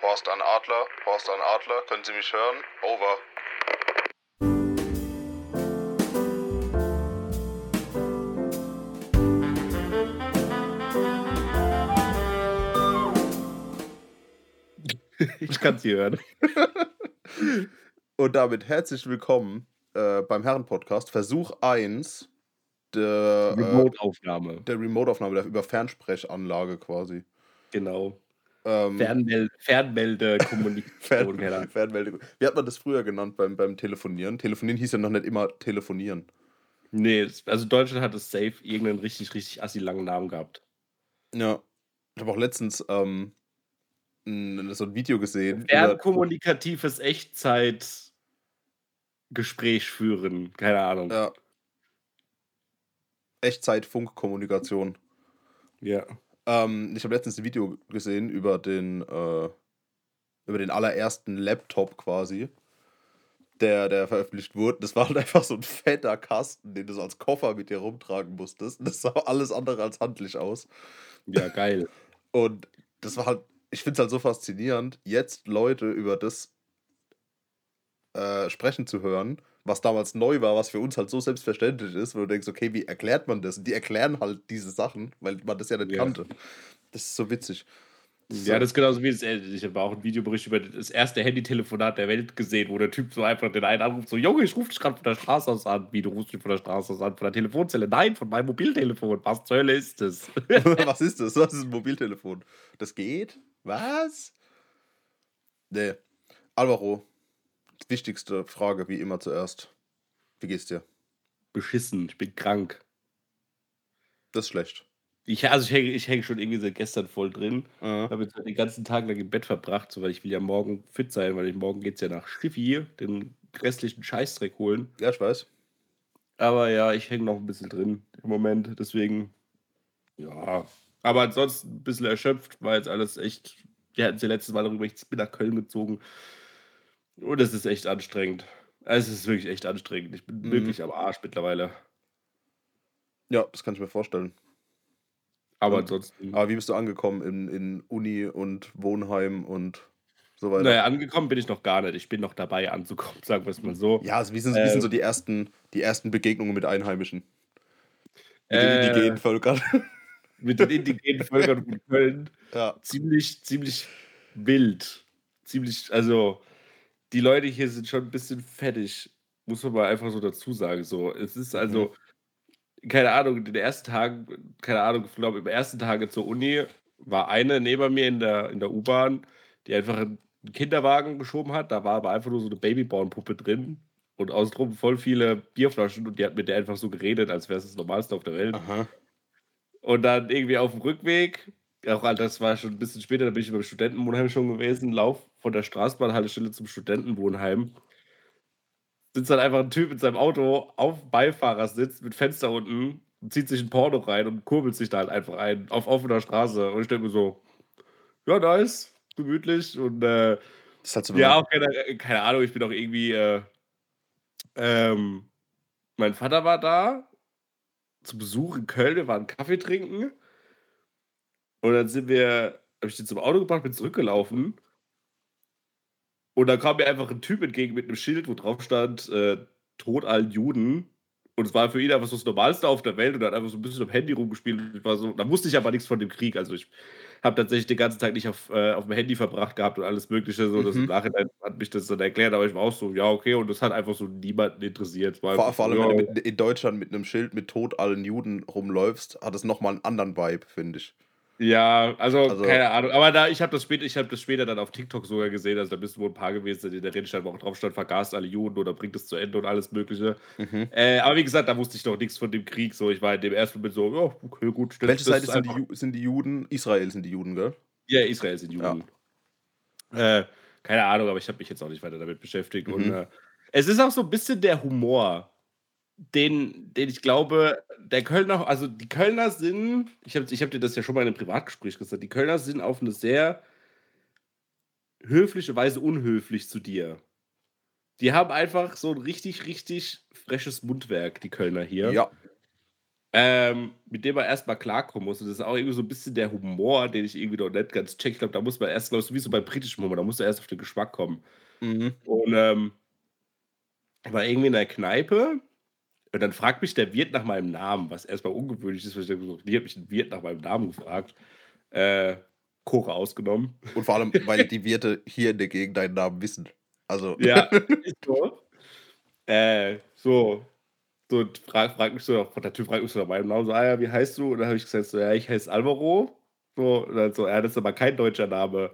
Horst an Adler, Horst an Adler, können Sie mich hören? Over. Ich kann sie hören. Und damit herzlich willkommen äh, beim Herren-Podcast. Versuch 1 der äh, Remote-Aufnahme. der Remote-Aufnahme der über Fernsprechanlage quasi. Genau. Ähm, Fernmel Fernmeldekommunikation. Fern genau. Fernmeldung. Wie hat man das früher genannt beim, beim Telefonieren? Telefonieren hieß ja noch nicht immer telefonieren. Nee, also Deutschland hat es safe irgendeinen richtig, richtig assi langen Namen gehabt. Ja. Ich habe auch letztens ähm, n- so ein Video gesehen. Fernkommunikatives Echtzeit-Gespräch führen. Keine Ahnung. Ja. Echtzeit-Funkkommunikation. Ja. Ähm, ich habe letztens ein Video gesehen über den, äh, über den allerersten Laptop quasi, der, der veröffentlicht wurde. Das war halt einfach so ein fetter Kasten, den du so als Koffer mit dir rumtragen musstest. Das sah alles andere als handlich aus. Ja, geil. Und das war halt, ich finde es halt so faszinierend, jetzt Leute über das äh, sprechen zu hören, was damals neu war, was für uns halt so selbstverständlich ist, wo du denkst, okay, wie erklärt man das? Und die erklären halt diese Sachen, weil man das ja nicht Ja. kannte. Das ist so witzig. Ja, das ist genauso wie das, äh, ich habe auch einen Videobericht über das erste Handytelefonat der Welt gesehen, wo der Typ so einfach den einen anruft, so, Junge, ich rufe dich gerade von der Straße aus an. Wie, du rufst mich von der Straße aus an? Von der Telefonzelle? Nein, von meinem Mobiltelefon. Was zur Hölle ist das? was ist das? Was ist ein Mobiltelefon? Das geht? Was? Nee. Alvaro, wichtigste Frage, wie immer zuerst. Wie geht's dir? Beschissen, ich bin krank. Das ist schlecht. Ich, also ich hänge ich häng schon irgendwie seit gestern voll drin. Ich habe jetzt den ganzen Tag lang im Bett verbracht, so, weil ich will ja morgen fit sein, weil ich, morgen geht es ja nach Schiffi, den restlichen Scheißdreck holen. ja, ich weiß. Aber ja, ich hänge noch ein bisschen drin im Moment, deswegen, ja. Aber ansonsten ein bisschen erschöpft, war jetzt alles echt, wir hatten es ja letztes Mal darüber, ich bin nach Köln gezogen. Und es ist echt anstrengend. Es ist wirklich echt anstrengend. Ich bin Mhm. wirklich am Arsch mittlerweile. Ja, das kann ich mir vorstellen. Aber Und- ansonsten. Aber wie bist du angekommen in, in Uni und Wohnheim und so weiter? Naja, angekommen bin ich noch gar nicht. Ich bin noch dabei anzukommen, sagen wir es mal so. Ja, also wie, sind, wie sind Äh, so die ersten, die ersten Begegnungen mit Einheimischen? Mit Äh, den indigenen Völkern. Mit den indigenen Völkern von Köln. ja. Ziemlich, ziemlich wild. Ziemlich, also die Leute hier sind schon ein bisschen fettig, muss man mal einfach so dazu sagen. So, es ist also, keine Ahnung, in den ersten Tagen, keine Ahnung, ich glaube, im ersten Tage zur Uni war eine neben mir in der, in der U-Bahn, die einfach einen Kinderwagen geschoben hat. Da war aber einfach nur so eine Babyborn-Puppe drin und außenrum voll viele Bierflaschen und die hat mit der einfach so geredet, als wäre es das Normalste auf der Welt. Aha. Und dann irgendwie auf dem Rückweg, auch das war schon ein bisschen später, da bin ich beim Studentenwohnheim schon gewesen, lauf von der Straßenbahnhaltestelle zum Studentenwohnheim. Sitzt dann einfach ein Typ mit seinem Auto auf Beifahrersitz mit Fenster unten zieht sich ein Porno rein und kurbelt sich da halt einfach ein auf offener Straße. Und ich denke mir so, ja, nice, gemütlich. Und äh, Das halt so, ja, auch keine, keine Ahnung, ich bin auch irgendwie. Äh, ähm, mein Vater war da zu Besuch in Köln, wir waren Kaffee trinken. Und dann sind wir, habe ich den zum Auto gebracht, bin zurückgelaufen. Und dann kam mir einfach ein Typ entgegen mit einem Schild, wo drauf stand, äh, Tod allen Juden. Und es war für ihn einfach so das Normalste auf der Welt und er hat einfach so ein bisschen am Handy rumgespielt. Und ich war so, da wusste ich aber nichts von dem Krieg. Also ich habe tatsächlich den ganzen Tag nicht auf, äh, auf dem Handy verbracht gehabt und alles Mögliche. So, das Mhm. im Nachhinein hat mich das dann erklärt, aber ich war auch so, ja, okay. Und das hat einfach so niemanden interessiert. Vor, einfach vor allem, so, wenn ja, du mit, in Deutschland mit einem Schild mit Tod allen Juden rumläufst, hat es nochmal einen anderen Vibe, finde ich. Ja, also, Also- keine Ahnung. Aber da, ich habe das, später, ich hab das später dann auf TikTok sogar gesehen. Also da bist du wohl ein paar gewesen, in der Rede stand, wo auch drauf stand, vergast alle Juden oder bringt es zu Ende und alles Mögliche. Mhm. Äh, aber wie gesagt, da wusste ich noch nichts von dem Krieg. So, ich war in dem ersten Moment so, ja, okay, gut. das- Welche Seite sind die, sind die Juden? Israel sind die Juden, gell? Ja, Israel sind Juden. Äh, keine Ahnung, aber ich habe mich jetzt auch nicht weiter damit beschäftigt. Und Mhm. äh, es ist auch so ein bisschen der Humor, den, den ich glaube, der Kölner, also die Kölner sind, ich habe ich hab dir das ja schon mal in einem Privatgespräch gesagt, die Kölner sind auf eine sehr höfliche Weise unhöflich zu dir. Die haben einfach so ein richtig, richtig freches Mundwerk, die Kölner hier. Ja. ähm, mit dem man erst mal klarkommen muss. Und das ist auch irgendwie so 'n bisschen der Humor, den ich irgendwie noch nicht ganz checke. Ich glaube, da muss man erst, glaube ich, wie so beim britischen Humor, da musst du erst auf den Geschmack kommen. Mhm. Und, ähm war irgendwie in der Kneipe und dann fragt mich der Wirt nach meinem Namen, was erst mal ungewöhnlich ist, weil ich so: „Wie hat mich 'n Wirt nach meinem Namen gefragt?“ Äh, Koche ausgenommen. Und vor allem, weil die Wirte hier in der Gegend deinen Namen wissen. Also Ja, ist so. Äh, so so und fragt fragt mich so der Typ fragt mich so nach meinem Namen so: „Ah ja, wie heißt du?“ Und dann habe ich gesagt so: „Ja, ich heiße Alvaro.“ So und dann so: „Ja, das ist aber kein deutscher Name.“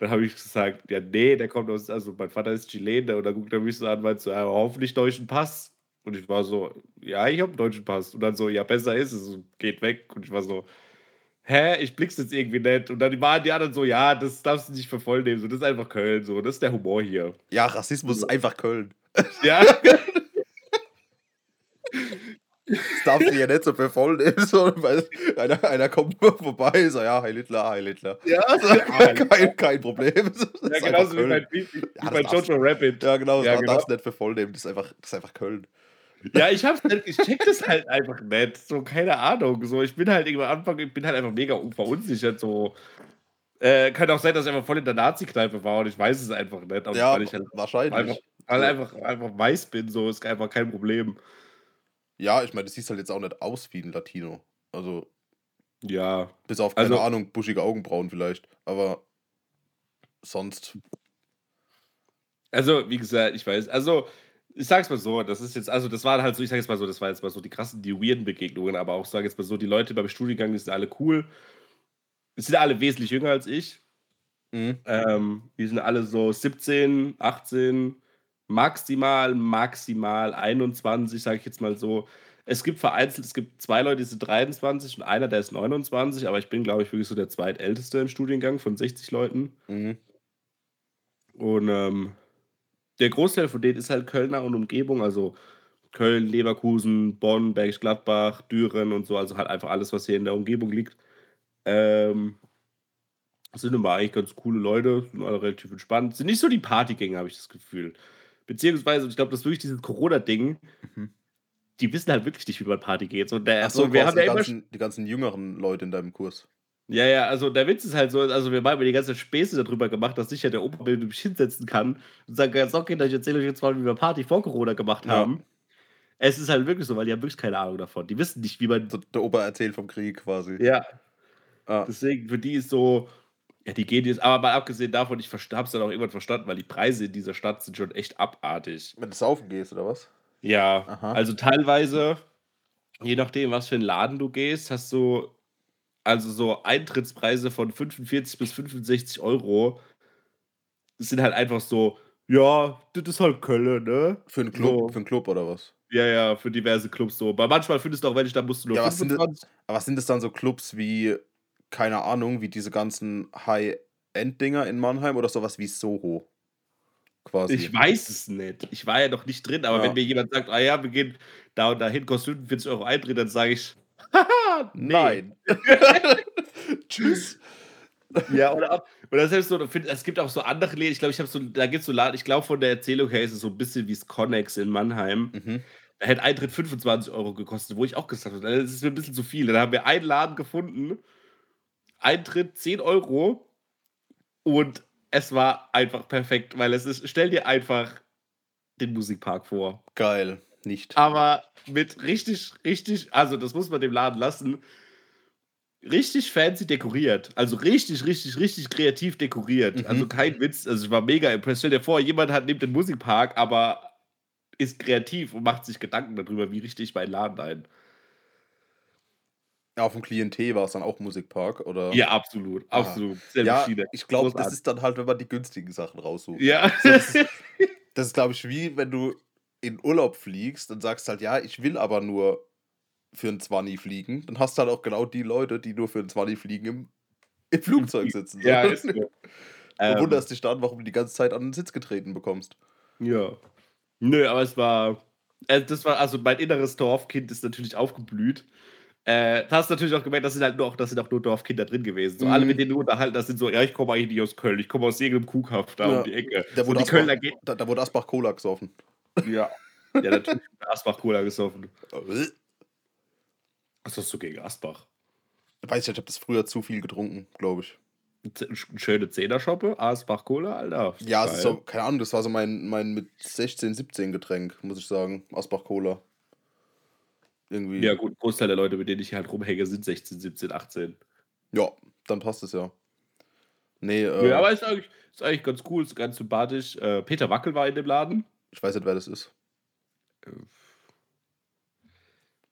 Dann habe ich gesagt: „Ja, ne, der kommt aus also, mein Vater ist Chilene.“ Und dann guckt er mich so an, meint so: „Ja, hoffentlich deutschen Pass.“ Und ich war so: „Ja, ich habe 'n deutschen Pass.“ Und dann so: „Ja, besser ist es geht weg.“ Und ich war so: „Hä, ich blick's jetzt irgendwie nicht.“ Und dann waren die anderen so: „Ja, das darfst du nicht für voll nehmen, so, das ist einfach Köln, so, das ist der Humor hier.“ Ja, Rassismus ist einfach Köln. Ja. Das darfst du ja nicht so für voll nehmen, so, weil einer einer kommt nur vorbei, so: „Ja, Heil Hitler, Heil Hitler.“ Ja, So, ja. kein kein Problem. Das Ja, genauso wie bei wie wie Ja, das bei Jojo Rabbit. ja, genau, das Ja, da darfst du genau. nicht für voll nehmen. Das ist einfach das ist einfach Köln. Ja, ich es nicht ich checke das halt einfach nicht. So, keine Ahnung. So, ich bin halt irgendwie am Anfang ich bin halt einfach mega un verunsichert so. Äh, kann auch sein, dass ich einfach voll in der Nazi-Kneipe war und ich weiß es einfach nicht, und Ja, weil ich halt einfach wahrscheinlich. weil So. einfach einfach weiß bin, so, ist einfach kein Problem. Ja, ich meine, du siehst halt jetzt auch nicht aus wie 'n Latino. Also Ja, bis auf, keine also Ahnung, buschige Augenbrauen vielleicht, aber sonst Also, wie gesagt, ich weiß also, ich sage es mal so, das ist jetzt also, das waren halt so ich sage jetzt mal so, das war jetzt mal so die krassen die weirden Begegnungen, aber auch, sage jetzt mal so, die Leute beim Studiengang, die sind alle cool. Die sind alle wesentlich jünger als ich. Mhm. Ähm, die sind alle so 17, 18, maximal, maximal 21, sage ich jetzt mal so. Es gibt vereinzelt es gibt 2 Leute, die sind 23 und einer, der ist 29, aber ich bin, glaube ich, wirklich so der Zweitälteste im Studiengang von 60 Leuten. Mhm. Und, ähm, der Großteil von denen ist halt Kölner und Umgebung, also Köln, Leverkusen, Bonn, Bergisch Gladbach, Düren und so, also halt einfach alles, was hier in der Umgebung liegt. Ähm sind immer eigentlich ganz coole Leute, sind alle relativ entspannt. Sind nicht so die Partygänger, habe ich das Gefühl. Beziehungsweise, ich glaube, das ist wirklich dieses Corona-Ding. Mhm. Die wissen halt wirklich nicht, wie man Party geht. So, der Ach so, so, wir haben die ja immer ganzen die ganzen jüngeren Leute in deinem Kurs. Ja, ja, also der Witz ist halt so also wir haben immer die ganze Späße darüber gemacht, dass sich ja der Opa mich hinsetzen kann und sagen kann: „So Kinder, ich erzähle euch jetzt mal, wie wir Party vor Corona gemacht Ja. haben.“ Es ist halt wirklich so, weil die haben wirklich keine Ahnung davon. Die wissen nicht, wie man So der Opa erzählt vom Krieg quasi. Ja. Ah. Deswegen, für die ist so ja, die gehen jetzt aber mal abgesehen davon, ich es dann auch irgendwann verstanden, weil die Preise in dieser Stadt sind schon echt abartig. Wenn du saufen gehst oder was? Ja, Aha. also teilweise, je nachdem, was für 'n Laden du gehst, hast du also so Eintrittspreise von 45 bis 65 €. Das sind halt einfach so: „Ja, das ist halt Köln, ne?“ Für 'n Club So. für 'n Club oder was? Ja, ja, für diverse Clubs so. Weil manchmal findest du auch welche, da musst du nur Ja, was sind de 25 aber was sind das dann so Clubs wie keine Ahnung, wie diese ganzen High-End-Dinger in Mannheim oder so was wie Soho? Quasi. Ich weiß es nicht. Ich war ja noch nicht drin, aber wenn Ja. mir jemand sagt: „Ah ja, wir gehen da und dahin, kostet 45 € Eintritt“, dann sage ich: Nein. Tschüss. Ja, oder oder selbst so, es gibt auch so andere Läden, ich glaube, ich habe so da gibt's so Laden ich glaube, von der Erzählung her ist es so 'n bisschen wie's Connex in Mannheim. Mhm. Da hätte Eintritt 25 € gekostet, wo ich auch gesagt habe: „Äh, das ist mir 'n bisschen zu viel.“ Dann haben wir einen Laden gefunden, Eintritt 10 € und es war einfach perfekt, weil es ist stell dir einfach den Musikpark vor. Geil, nicht. Aber mit richtig richtig also, das muss man dem Laden lassen richtig fancy dekoriert. Also richtig, richtig, richtig kreativ dekoriert. Mhm. Also kein Witz. Also, ich war mega impressed. Stell dir vor, jemand hat nimmt den Musikpark, aber ist kreativ und macht sich Gedanken darüber, wie richte ich meinen Laden ein. Ja, auf'm Klientel war's dann auch Musikpark, oder? Ja, absolut, Ah. absolut. Selbe Ja, Schiene. ich glaube, das ist dann halt, wenn man die günstigen Sachen raussucht. Ja. Das ist das ist, glaube ich, wie wenn du in Urlaub fliegst und sagst halt: „Ja, ich will aber nur für 'n Zwanni fliegen.“ Dann hast du halt auch genau die Leute, die nur für 'n Zwanni fliegen, im im Flugzeug sitzen, so. Ja, ist so. Du Ähm. wunderst dich dann, warum du die ganze Zeit an den Sitz getreten bekommst. Ja. Nö, aber es war äh, das war also, mein inneres Dorfkind ist natürlich aufgeblüht. Äh, hast natürlich auch gemerkt, das sind halt nur auch das sind auch nur Dorfkinder drin gewesen. So alle, mit Mhm. denen du unterhalten hast, sind so: „Ja, ich komme eigentlich nicht aus Köln, ich komme aus irgend 'nem Kuhkaff da Ja, um die Ecke.“ da So wurde die Asbach da da wurde Asbach Cola gesoffen. Ja. Ja, natürlich Asbach Cola gesoffen. Was hast du gegen Asbach? Weiß ich, ich habe das früher zu viel getrunken, glaube ich. Eine schöne Zehner-Shoppe, Asbach Cola, Alter. Ja, es ist so, keine Ahnung, das war so mein, mein mit 16, 17 Getränk, muss ich sagen. Asbach Cola. Irgendwie. Ja, gut, Großteil der Leute, mit denen ich halt rumhänge, sind 16, 17, 18. Ja, dann passt es ja. Nee, äh. Ja, aber ist eigentlich, ist eigentlich ganz cool, ist ganz sympathisch. Äh, Peter Wackel war in dem Laden. Ich weiß nicht, wer das ist. Äh,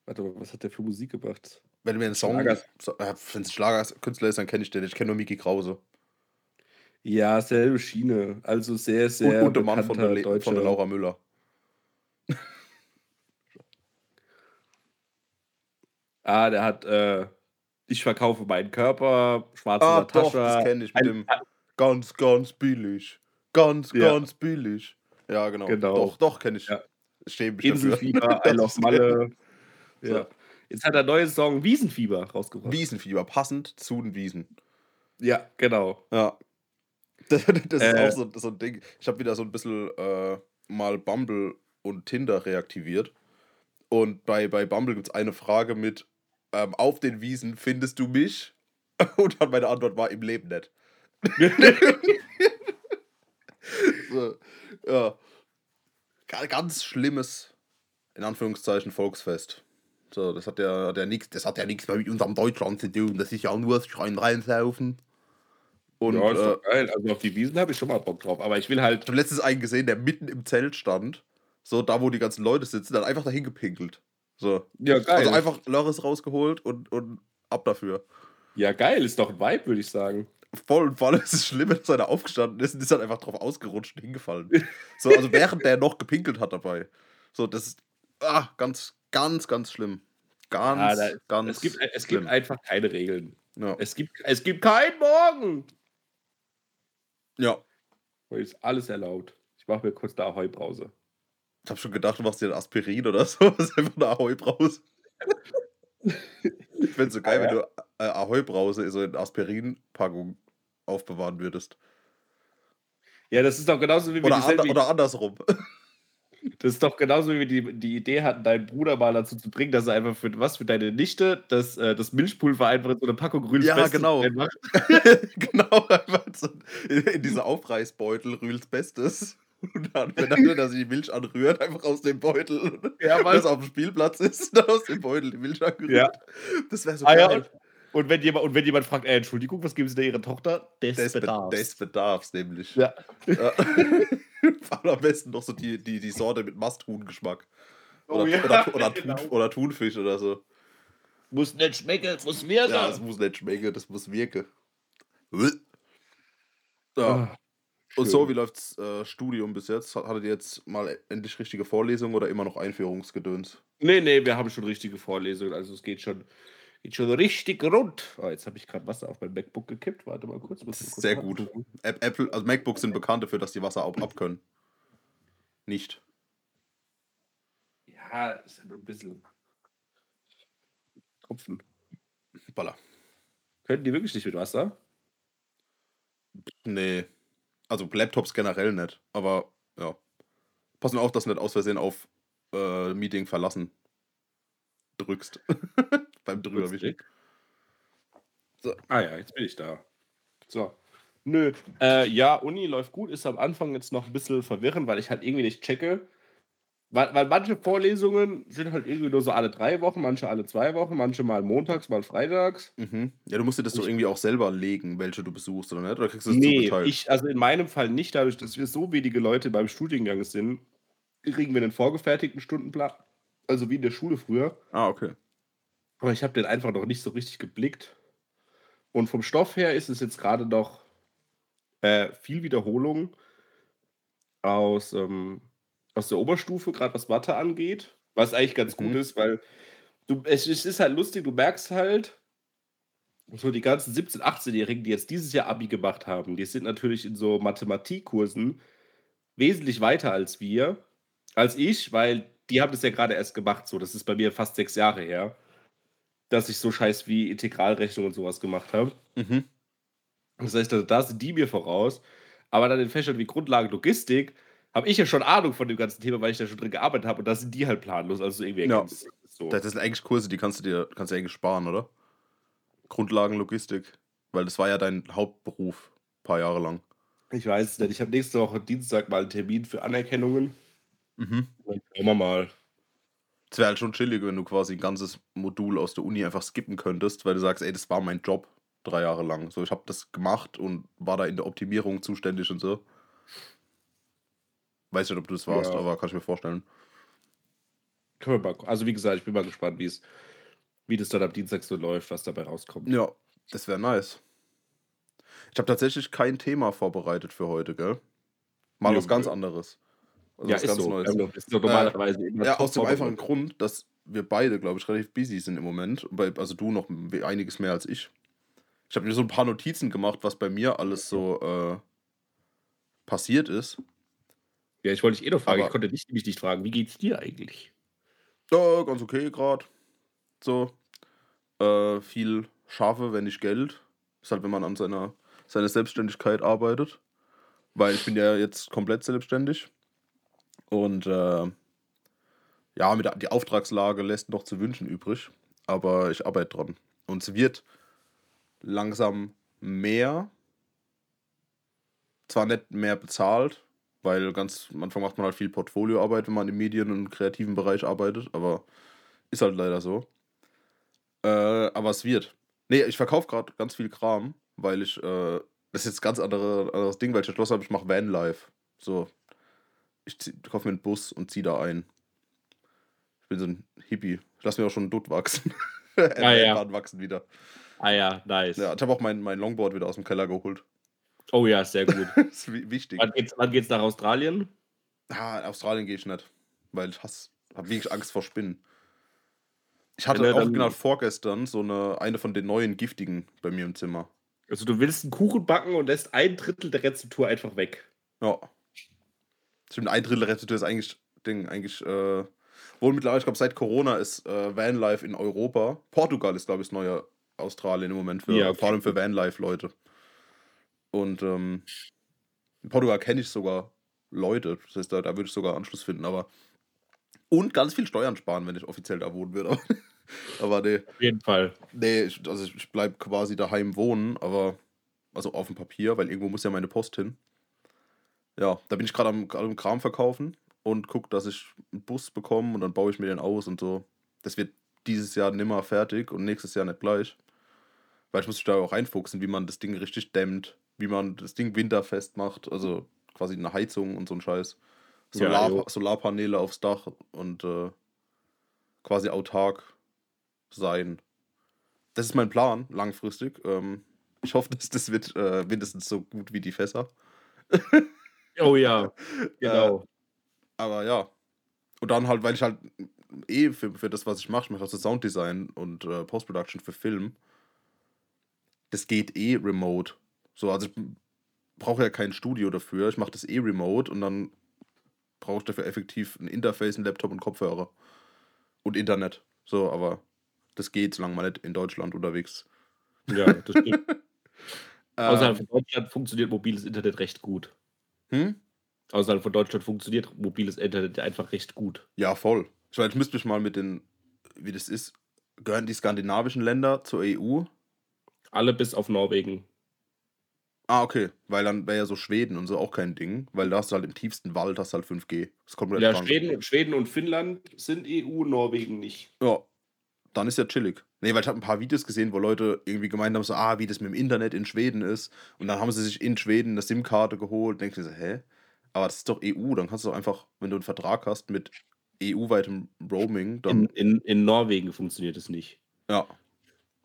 warte mal, was hat der für Musik gemacht? Wenn mir ein Song, äh, wenn es Schlagerkünstler ist, dann kenne ich den. Ich kenne nur Miki Krause. Ja, selbe Schiene. Also sehr, sehr. Und, und der Mann von der, von der Laura Müller. ah, der hat. Äh, ich verkaufe meinen Körper, schwarze ah, Natascha. Doch, das kenne ich mit ein, dem ganz, ganz billig. Ganz, ja. ganz billig. Ja, genau. genau. Doch, doch, kenne ich. Ja. Inselfieber, I Love Malle. Ja. So. Jetzt hat er neue Song Wiesenfieber rausgebracht. Wiesenfieber, passend zu den Wiesen. Ja, genau. Ja. Das, das ist äh, auch so, so, ein Ding. Ich habe wieder so ein bisschen äh, mal Bumble und Tinder reaktiviert. Und bei, bei Bumble gibt es eine Frage mit: ähm, Auf den Wiesen findest du mich? Und dann meine Antwort war: Im Leben nicht. so, ja. Ganz schlimmes, in Anführungszeichen, Volksfest. So, das hat ja, hat ja nichts, das hat ja nichts mehr mit unserem Deutschland zu tun. Das ist ja nur das Schreien reinsaufen. Und, ja, ist doch äh, geil. Also auf die Wiesen habe ich schon mal Bock drauf. Aber ich will halt. Ich habe letztens einen gesehen, der mitten im Zelt stand. So, da wo die ganzen Leute sitzen, dann einfach dahin gepinkelt. So. Ja, geil. Also einfach Loris rausgeholt und, und ab dafür. Ja, geil, ist doch ein Vibe, würde ich sagen. Voll und vor allem ist es schlimm, dass er da aufgestanden ist und ist dann einfach drauf ausgerutscht und hingefallen. so, also während der noch gepinkelt hat dabei. So, das ist ah, ganz, Ganz, ganz schlimm. Ganz, ja, da, ganz es gibt, es schlimm. gibt einfach keine Regeln. Ja. Es, gibt, es gibt keinen Morgen. Ja. Weil ist alles erlaubt. Ich mache mir kurz eine Ahoi-Brause. Ich habe schon gedacht, du machst dir ein Aspirin oder so. Das ist einfach eine Ahoi-Brause. ich fände es so geil, ah, ja. wenn du äh, Ahoi-Brause so in Aspirin-Packung aufbewahren würdest. Ja, das ist doch genauso wie oder, and oder andersrum. Das ist doch genauso, wie wir die, die Idee hatten, deinen Bruder mal dazu zu bringen, dass er einfach für was für deine Nichte das, äh, das Milchpulver einfach in so eine Packung Rühls Ja, genau. genau, einfach so in, in diese Aufreißbeutel Rühls Bestes. Und dann, wenn er dass die Milch anrührt, einfach aus dem Beutel, ja, weil es auf dem Spielplatz ist, dann aus dem Beutel die Milch angerührt. Ja. Das wäre so ah, geil. Ja, und wenn jemand, und wenn jemand fragt, ey, Entschuldigung, was geben Sie da Ihrer Tochter? Des, des Bedarfs. Des Bedarfs, nämlich. Ja. ja. Am besten noch so die, die, die Sorte mit Masthuhn-Geschmack. Oder, oh, ja, oder, oder, genau. Thun, oder Thunfisch oder so. Muss nicht schmecken, muss wirken. Ja, es muss nicht schmecken, das muss wirken. Ja. Oh, und so, wie läuft's äh, Studium bis jetzt? Hattet ihr jetzt mal endlich richtige Vorlesungen oder immer noch Einführungsgedöns? Nee, nee, wir haben schon richtige Vorlesungen. Also es geht schon Geht schon richtig rund. Oh, jetzt habe ich gerade Wasser auf mein MacBook gekippt. Warte mal kurz. Das ist kurz sehr gut. Apple, also MacBooks sind bekannt dafür, dass die Wasser auch ab können. Nicht. Ja, ist ja nur ein bisschen Tropfen. Baller. Können die wirklich nicht mit Wasser? Nee. Also Laptops generell nicht. Aber ja. Passen auch, dass du nicht aus Versehen auf äh, Meeting verlassen drückst. Beim drüberwischen. So. Ah ja, jetzt bin ich da. So. Nö. Äh, ja, Uni läuft gut, ist am Anfang jetzt noch ein bisschen verwirrend, weil ich halt irgendwie nicht checke. Weil, weil manche Vorlesungen sind halt irgendwie nur so alle drei Wochen, manche alle zwei Wochen, manche mal montags, mal freitags. Mhm. Ja, du musst dir das ich, doch irgendwie auch selber legen, welche du besuchst, oder nicht? Oder kriegst du das nee, zugeteilt? Ich, also in meinem Fall nicht, dadurch, dass wir so wenige Leute beim Studiengang sind, kriegen wir einen vorgefertigten Stundenplan. Also wie in der Schule früher. Ah, okay. Aber ich habe den einfach noch nicht so richtig geblickt. Und vom Stoff her ist es jetzt gerade noch äh, viel Wiederholung aus, ähm, aus der Oberstufe, gerade was Mathe angeht. Was eigentlich ganz mhm. gut ist, weil du, es, es ist halt lustig, du merkst halt, so die ganzen 17-, 18-Jährigen, die jetzt dieses Jahr Abi gemacht haben, die sind natürlich in so Mathematikkursen wesentlich weiter als wir, als ich, weil die haben das ja gerade erst gemacht, so. Das ist bei mir fast sechs Jahre her, dass ich so Scheiß wie Integralrechnung und sowas gemacht habe. Mhm. Das heißt, da sind die mir voraus. Aber dann in Fächern wie Grundlagen Logistik habe ich ja schon Ahnung von dem ganzen Thema, weil ich da schon drin gearbeitet habe und da sind die halt planlos. Also irgendwie ja. So. Das sind eigentlich Kurse, die kannst du dir kannst du eigentlich sparen, oder? Grundlagenlogistik. Weil das war ja dein Hauptberuf, ein paar Jahre lang. Ich weiß es nicht. Ich habe nächste Woche Dienstag mal einen Termin für Anerkennungen. Mhm. Dann schauen wir mal. Es wäre halt schon chillig, wenn du quasi ein ganzes Modul aus der Uni einfach skippen könntest, weil du sagst, ey, das war mein Job drei Jahre lang. So, ich habe das gemacht und war da in der Optimierung zuständig und so. Weiß nicht, ob du das warst, Ja. aber kann ich mir vorstellen. Können wir mal. Also wie gesagt, ich bin mal gespannt, wie es, wie das dann am Dienstag so läuft, was dabei rauskommt. Ja, das wäre nice. Ich habe tatsächlich kein Thema vorbereitet für heute, gell? Mal was ganz anderes. Also ja, ist ganz so. Neues. Doch- Das ist doch normalerweise immer Ja, aus dem einfachen Grund, dass wir beide, glaube ich, relativ busy sind im Moment. Also du noch einiges mehr als ich. Ich habe mir so ein paar Notizen gemacht, was bei mir alles so äh, passiert ist. Ja, ich wollte dich eh noch fragen. Aber- ich konnte dich nämlich nicht fragen. Wie geht's dir eigentlich? Ja, ganz okay gerade. So. Äh, viel schaffe, wenn nicht Geld. Ist halt, wenn man an seiner, seiner Selbstständigkeit arbeitet. Weil ich bin ja jetzt komplett selbstständig. Und äh, ja, mit die Auftragslage lässt noch zu wünschen übrig. Aber ich arbeite dran. Und es wird langsam mehr. Zwar nicht mehr bezahlt, weil ganz am Anfang macht man halt viel Portfolioarbeit, wenn man im Medien- und kreativen Bereich arbeitet, aber ist halt leider so. Äh, aber es wird. Nee, ich verkaufe gerade ganz viel Kram, weil ich, äh, das ist jetzt ganz andere, anderes Ding, weil ich entschlossen habe, ich mache Vanlife. So, ich kaufe mir einen Bus und ziehe da ein. Ich bin so ein Hippie. Ich lasse mir auch schon Dutt wachsen. Ah, ja. Wachsen wieder. Ah ja, nice. Ja, ich habe auch mein, mein Longboard wieder aus dem Keller geholt. Oh ja, sehr gut. ist wi- wichtig. wann, geht's, wann geht's nach Australien? Ah, in Australien gehe ich nicht, weil ich hasse, habe wirklich Angst vor Spinnen. Ich hatte Ja, ne, auch genau vorgestern so eine, eine von den neuen giftigen bei mir im Zimmer. Also du willst einen Kuchen backen und lässt ein Drittel der Rezeptur einfach weg. Ja. Stimmt, ein Drittel Rezeptur ist eigentlich Ding, eigentlich, äh, wohl mittlerweile, ich glaube, seit Corona ist äh, Vanlife in Europa. Portugal ist, glaube ich, das neue Australien im Moment, für, Ja, okay. vor allem für Vanlife-Leute. Und ähm, in Portugal kenne ich sogar Leute, das heißt, da, da würde ich sogar Anschluss finden, aber. Und ganz viel Steuern sparen, wenn ich offiziell da wohnen würde. aber nee. Auf jeden Fall. Nee, ich, also ich bleibe quasi daheim wohnen, aber also auf dem Papier, weil irgendwo muss ja meine Post hin. Ja, da bin ich gerade am, am Kram verkaufen und gucke, dass ich einen Bus bekomme und dann baue ich mir den aus und so. Das wird dieses Jahr nimmer fertig und nächstes Jahr nicht gleich. Weil ich muss mich da auch reinfuchsen, wie man das Ding richtig dämmt, wie man das Ding winterfest macht, also quasi eine Heizung und so ein Scheiß. Ja, Solar, jo. Solarpaneele aufs Dach und äh, quasi autark sein. Das ist mein Plan, langfristig. Ähm, ich hoffe, dass das wird äh, mindestens so gut wie die Fässer. Oh ja, genau. Aber ja. Und dann halt, weil ich halt eh für, für das, was ich mache, ich mache also Sounddesign und äh, Post-Production für Film. Das geht eh remote. So, also ich brauche ja kein Studio dafür. Ich mache das eh remote und dann brauche ich dafür effektiv ein Interface, einen Laptop und Kopfhörer. Und Internet. So, aber das geht, solange man nicht in Deutschland unterwegs ist. ja, das stimmt. Außerhalb Ähm, von Deutschland funktioniert mobiles Internet recht gut. Hm? Außerhalb von Deutschland funktioniert mobiles Internet einfach recht gut. Ja, voll. Ich meine, ich müsste mich mal mit den, wie das ist, gehören die skandinavischen Länder zur EU? Alle bis auf Norwegen. Ah, okay. Weil dann wäre ja so Schweden und so auch kein Ding, weil da hast du halt im tiefsten Wald hast du halt 5G. Das komplett Ja, krank. Schweden, Schweden und Finnland sind EU, Norwegen nicht. Ja, dann ist ja chillig. Nee, weil ich habe ein paar Videos gesehen, wo Leute irgendwie gemeint haben, so, ah, wie das mit dem Internet in Schweden ist. Und dann haben sie sich in Schweden eine SIM-Karte geholt. Denkst du so, hä? Aber das ist doch EU. Dann kannst du doch einfach, wenn du einen Vertrag hast mit EU-weitem Roaming, dann. In, in, in Norwegen funktioniert es nicht. ja.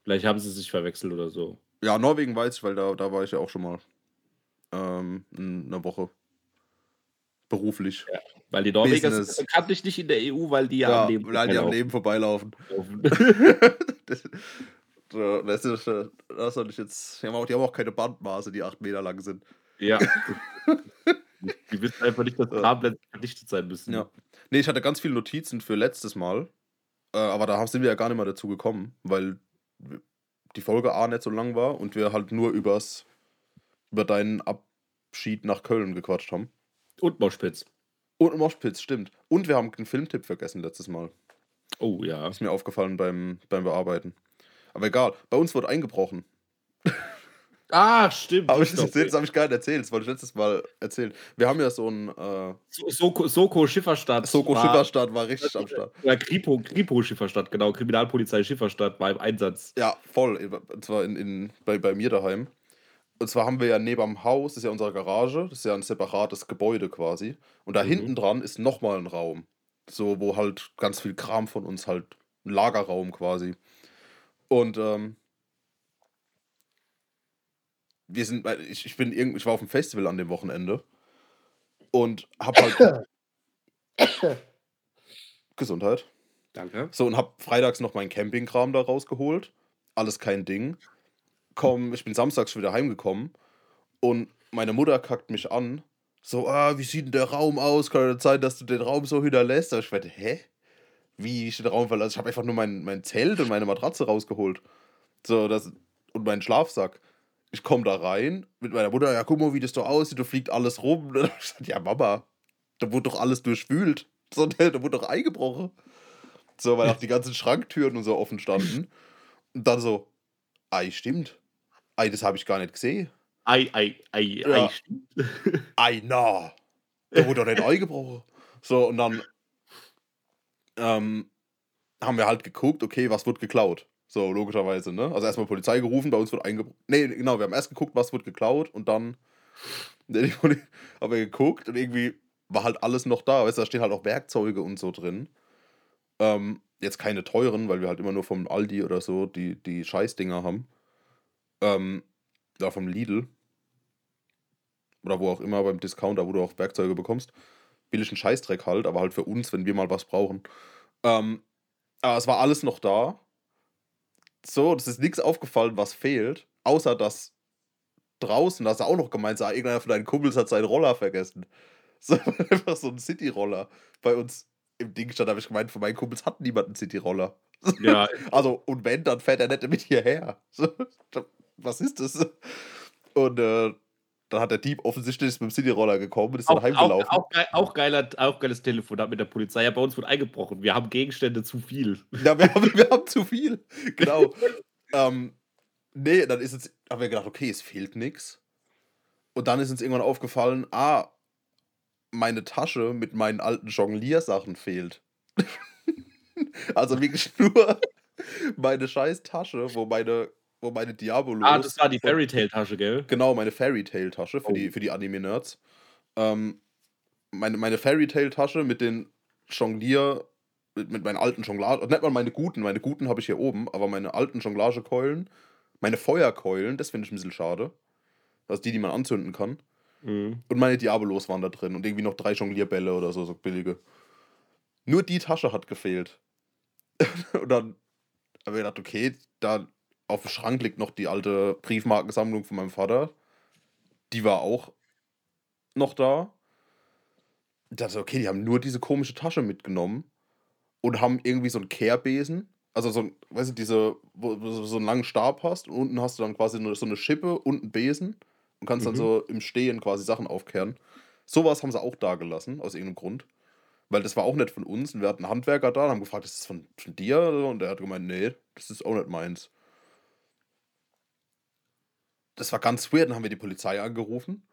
Vielleicht haben sie sich verwechselt oder so. Ja, Norwegen weiß ich, weil da, da war ich ja auch schon mal ähm, in einer Woche beruflich. Weil die Norweger Business. sind bekanntlich nicht in der EU, weil die ja, Ja, am Leben weil die am vorbeilaufen. Leben vorbeilaufen. das, das ist, das soll ich jetzt. Die haben, auch, die haben auch keine Bandmaße, die acht Meter lang sind. ja. die wissen einfach nicht, dass Ja. Kabel verdichtet sein müssen. Ja. Nee, ich hatte ganz viele Notizen für letztes Mal. Äh, aber da sind wir ja gar nicht mehr dazu gekommen, weil die Folge A nicht so lang war und wir halt nur übers, über deinen Abschied nach Köln gequatscht haben. Und Moschpitz. Und Moshpits, stimmt. Und wir haben einen Filmtipp vergessen letztes Mal. Oh ja. Ist mir aufgefallen beim, beim Bearbeiten. Aber egal, bei uns wurde eingebrochen. Ah, stimmt. Aber ich das, das habe ich gar nicht erzählt, das wollte ich letztes Mal erzählen. Wir haben ja so ein äh, So- Soko, Soko Schifferstadt. Soko war- Schifferstadt war richtig am Start. Oder Kripo, Kripo Schifferstadt, genau. Kriminalpolizei Schifferstadt war im Einsatz. Ja, voll. Und zwar in, in, bei, bei mir daheim. Und zwar haben wir ja neben am Haus, das ist ja unsere Garage, das ist ja ein separates Gebäude quasi. Und da Mhm. hinten dran ist nochmal ein Raum. So, wo halt ganz viel Kram von uns halt, ein Lagerraum quasi. Und ähm, wir sind, ich, ich bin irgend, ich war auf dem Festival an dem Wochenende und hab halt Gesundheit. Danke. So, und hab freitags noch meinen Campingkram da rausgeholt. Alles kein Ding. Komm, ich bin samstags wieder heimgekommen und meine Mutter kackt mich an. So, ah, wie sieht denn der Raum aus? Kann ja sein, dass du den Raum so hinterlässt. Da ich werde, hä? Wie ich den Raum verlasse? Ich habe einfach nur mein, mein Zelt und meine Matratze rausgeholt. So, das, und meinen Schlafsack. Ich komme da rein mit meiner Mutter, ja, guck mal, wie das so aussieht, da fliegt alles rum. Und dann ich gesagt, ja, Mama, da wurde doch alles durchwühlt. So, da wurde doch eingebrochen. So, weil auch die ganzen Schranktüren und so offen standen. Und dann so, ei, stimmt. Ei, das habe ich gar nicht gesehen. Ei, ei, ei, Ja. ei, stimmt. Ei, na. Da wurde doch nicht eingebrochen. So, und dann ähm, haben wir halt geguckt, okay, was wird geklaut? So, logischerweise, ne? Also erstmal Polizei gerufen, bei uns wird eingebrochen. Nee, genau, wir haben erst geguckt, was wird geklaut und dann haben wir geguckt und irgendwie war halt alles noch da. Weißt du, da stehen halt auch Werkzeuge und so drin. Ähm, jetzt keine teuren, weil wir halt immer nur vom Aldi oder so die, die Scheißdinger haben. Ähm, ja, vom Lidl. Oder wo auch immer beim Discounter, wo du auch Werkzeuge bekommst. Billigen Scheißdreck halt, aber halt für uns, wenn wir mal was brauchen. Ähm, aber es war alles noch da. So, es ist nichts aufgefallen, was fehlt. Außer dass draußen, da hast du auch noch gemeint, sah, irgendeiner von deinen Kumpels hat seinen Roller vergessen. So, einfach so ein City-Roller. Bei uns im Ding stand, habe ich gemeint, von meinen Kumpels hat niemand einen City-Roller. Ja, Also, und wenn, dann fährt er nicht mit hierher. So, was ist das? Und äh, dann hat der Dieb offensichtlich ist mit dem City-Roller gekommen und ist dann auch, auch, heimgelaufen. auch, geil, auch, geiler, auch geiles Telefonat mit der Polizei. Ja, bei uns wird eingebrochen. Wir haben Gegenstände zu viel. Ja, wir haben, wir haben zu viel. Genau. ähm, nee, dann ist jetzt, haben wir gedacht, okay, es fehlt nichts. Und dann ist uns irgendwann aufgefallen, ah, meine Tasche mit meinen alten Jongliersachen fehlt. also wirklich nur meine scheiß Tasche, wo meine, wo meine Diabolos. Ah, das war die Fairy Tale Tasche, gell? Genau, meine Fairy Tale Tasche für Oh. die, für die Anime-Nerds. Ähm, meine, meine Fairy Tale Tasche mit den Jonglier, mit, mit meinen alten Jonglage, nicht mal meine guten, meine guten habe ich hier oben, aber meine alten Jonglagekeulen, meine Feuerkeulen, das finde ich ein bisschen schade. Das ist die, die man anzünden kann. Mhm. Und meine Diabolos waren da drin und irgendwie noch drei Jonglierbälle oder so, so billige. Nur die Tasche hat gefehlt. und dann habe ich gedacht, okay, da auf dem Schrank liegt noch die alte Briefmarkensammlung von meinem Vater. Die war auch noch da. Ich dachte, okay, die haben nur diese komische Tasche mitgenommen und haben irgendwie so einen Kehrbesen. Also so ein, weißt du, diese, wo du so einen langen Stab hast und unten hast du dann quasi nur so eine Schippe und einen Besen und kannst dann Mhm. so im Stehen quasi Sachen aufkehren. Sowas haben sie auch da gelassen, aus irgendeinem Grund. Weil das war auch nicht von uns. Und wir hatten einen Handwerker da und haben gefragt, ist das von, von dir? Und er hat gemeint, nee, das ist auch nicht meins. Das war ganz weird. Dann haben wir die Polizei angerufen.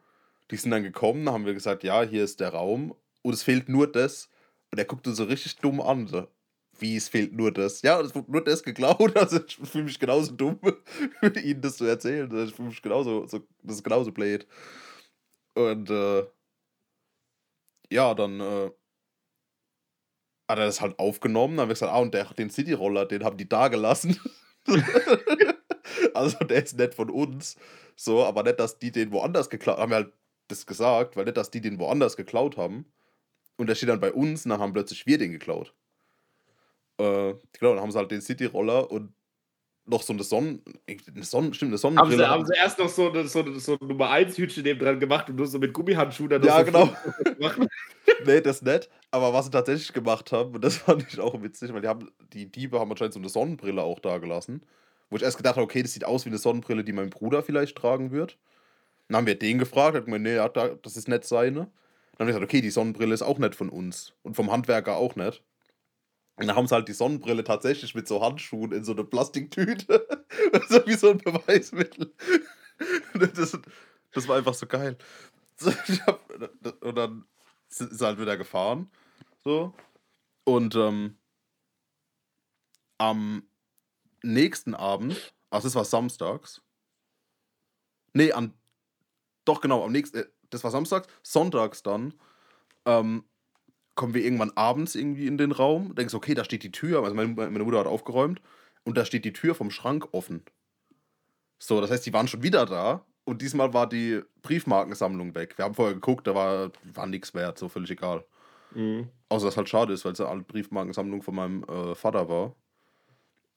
Die sind dann gekommen, dann haben wir gesagt, ja, hier ist der Raum und es fehlt nur das. Und er guckte so richtig dumm an. So, Wie, es fehlt nur das? Ja, es wird nur das geklaut. Also ich fühle mich genauso dumm, ihnen das zu erzählen. Ich fühle mich genauso, so, das ist genauso blöd. Und äh, ja, dann äh, hat er das halt aufgenommen. Dann haben wir gesagt, ah, und der, den City-Roller, den haben die da gelassen. also der ist nicht von uns. So, aber nicht, dass die den woanders geklaut haben. Haben wir halt das gesagt, weil nicht, dass die den woanders geklaut haben. Und der steht dann bei uns und dann haben plötzlich wir den geklaut. Äh, genau, dann haben sie halt den City-Roller und noch so eine Sonnen... Eine Sonnen stimmt, eine Haben Sonnenbrille. sie, haben sie erst noch so, eine, so, eine, so ein Nummer 1 Hütchen neben dran gemacht und nur so mit Gummihandschuhen dann Ja, so genau. Nee, das nicht. Aber was sie tatsächlich gemacht haben, und das fand ich auch witzig, weil die, haben, die Diebe haben anscheinend so eine Sonnenbrille auch da gelassen. Wo ich erst gedacht habe, okay, das sieht aus wie eine Sonnenbrille, die mein Bruder vielleicht tragen wird. Dann haben wir den gefragt, hat gemeint, nee, das ist nicht seine. Dann haben wir gesagt, okay, die Sonnenbrille ist auch nicht von uns. Und vom Handwerker auch nicht. Und dann haben sie halt die Sonnenbrille tatsächlich mit so Handschuhen in so eine Plastiktüte. so wie so ein Beweismittel. Das, das war einfach so geil. Hab, und dann ist er halt wieder gefahren. So. Und ähm, am nächsten Abend, also das war samstags. Nee, an. Doch, genau, am nächsten. Äh, das war samstags. Sonntags dann. Ähm, kommen wir irgendwann abends irgendwie in den Raum. Denkst, okay, da steht die Tür. Also meine, meine Mutter hat aufgeräumt. Und da steht die Tür vom Schrank offen. So, das heißt, die waren schon wieder da. Und diesmal war die Briefmarkensammlung weg. Wir haben vorher geguckt, da war, war nichts wert, so völlig egal. Mhm. Außer dass halt schade ist, weil es eine Briefmarkensammlung von meinem äh, Vater war.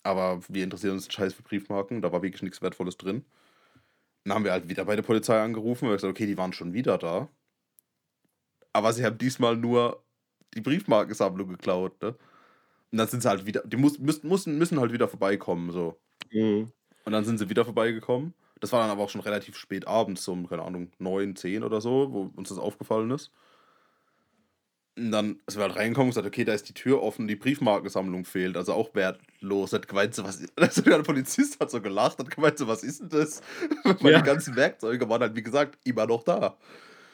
Aber wir interessieren uns scheiß für Briefmarken, da war wirklich nichts Wertvolles drin. Dann haben wir halt wieder bei der Polizei angerufen und gesagt, okay, die waren schon wieder da. Aber sie haben diesmal nur die Briefmarkensammlung geklaut, ne? Und dann sind sie halt wieder, die muss, müssen, müssen, müssen halt wieder vorbeikommen, so. Mhm. Und dann sind sie wieder vorbeigekommen. Das war dann aber auch schon relativ spät abends, so um, keine Ahnung, 9, 10 oder so, wo uns das aufgefallen ist. Und dann sind wir halt reingekommen und gesagt, okay, da ist die Tür offen, die Briefmarkensammlung fehlt, also auch wertlos. Hat gemeint, so, was also der Polizist hat so gelacht, hat gemeint, so, was ist denn das? Weil ja. die ganzen Werkzeuge waren halt, wie gesagt, immer noch da.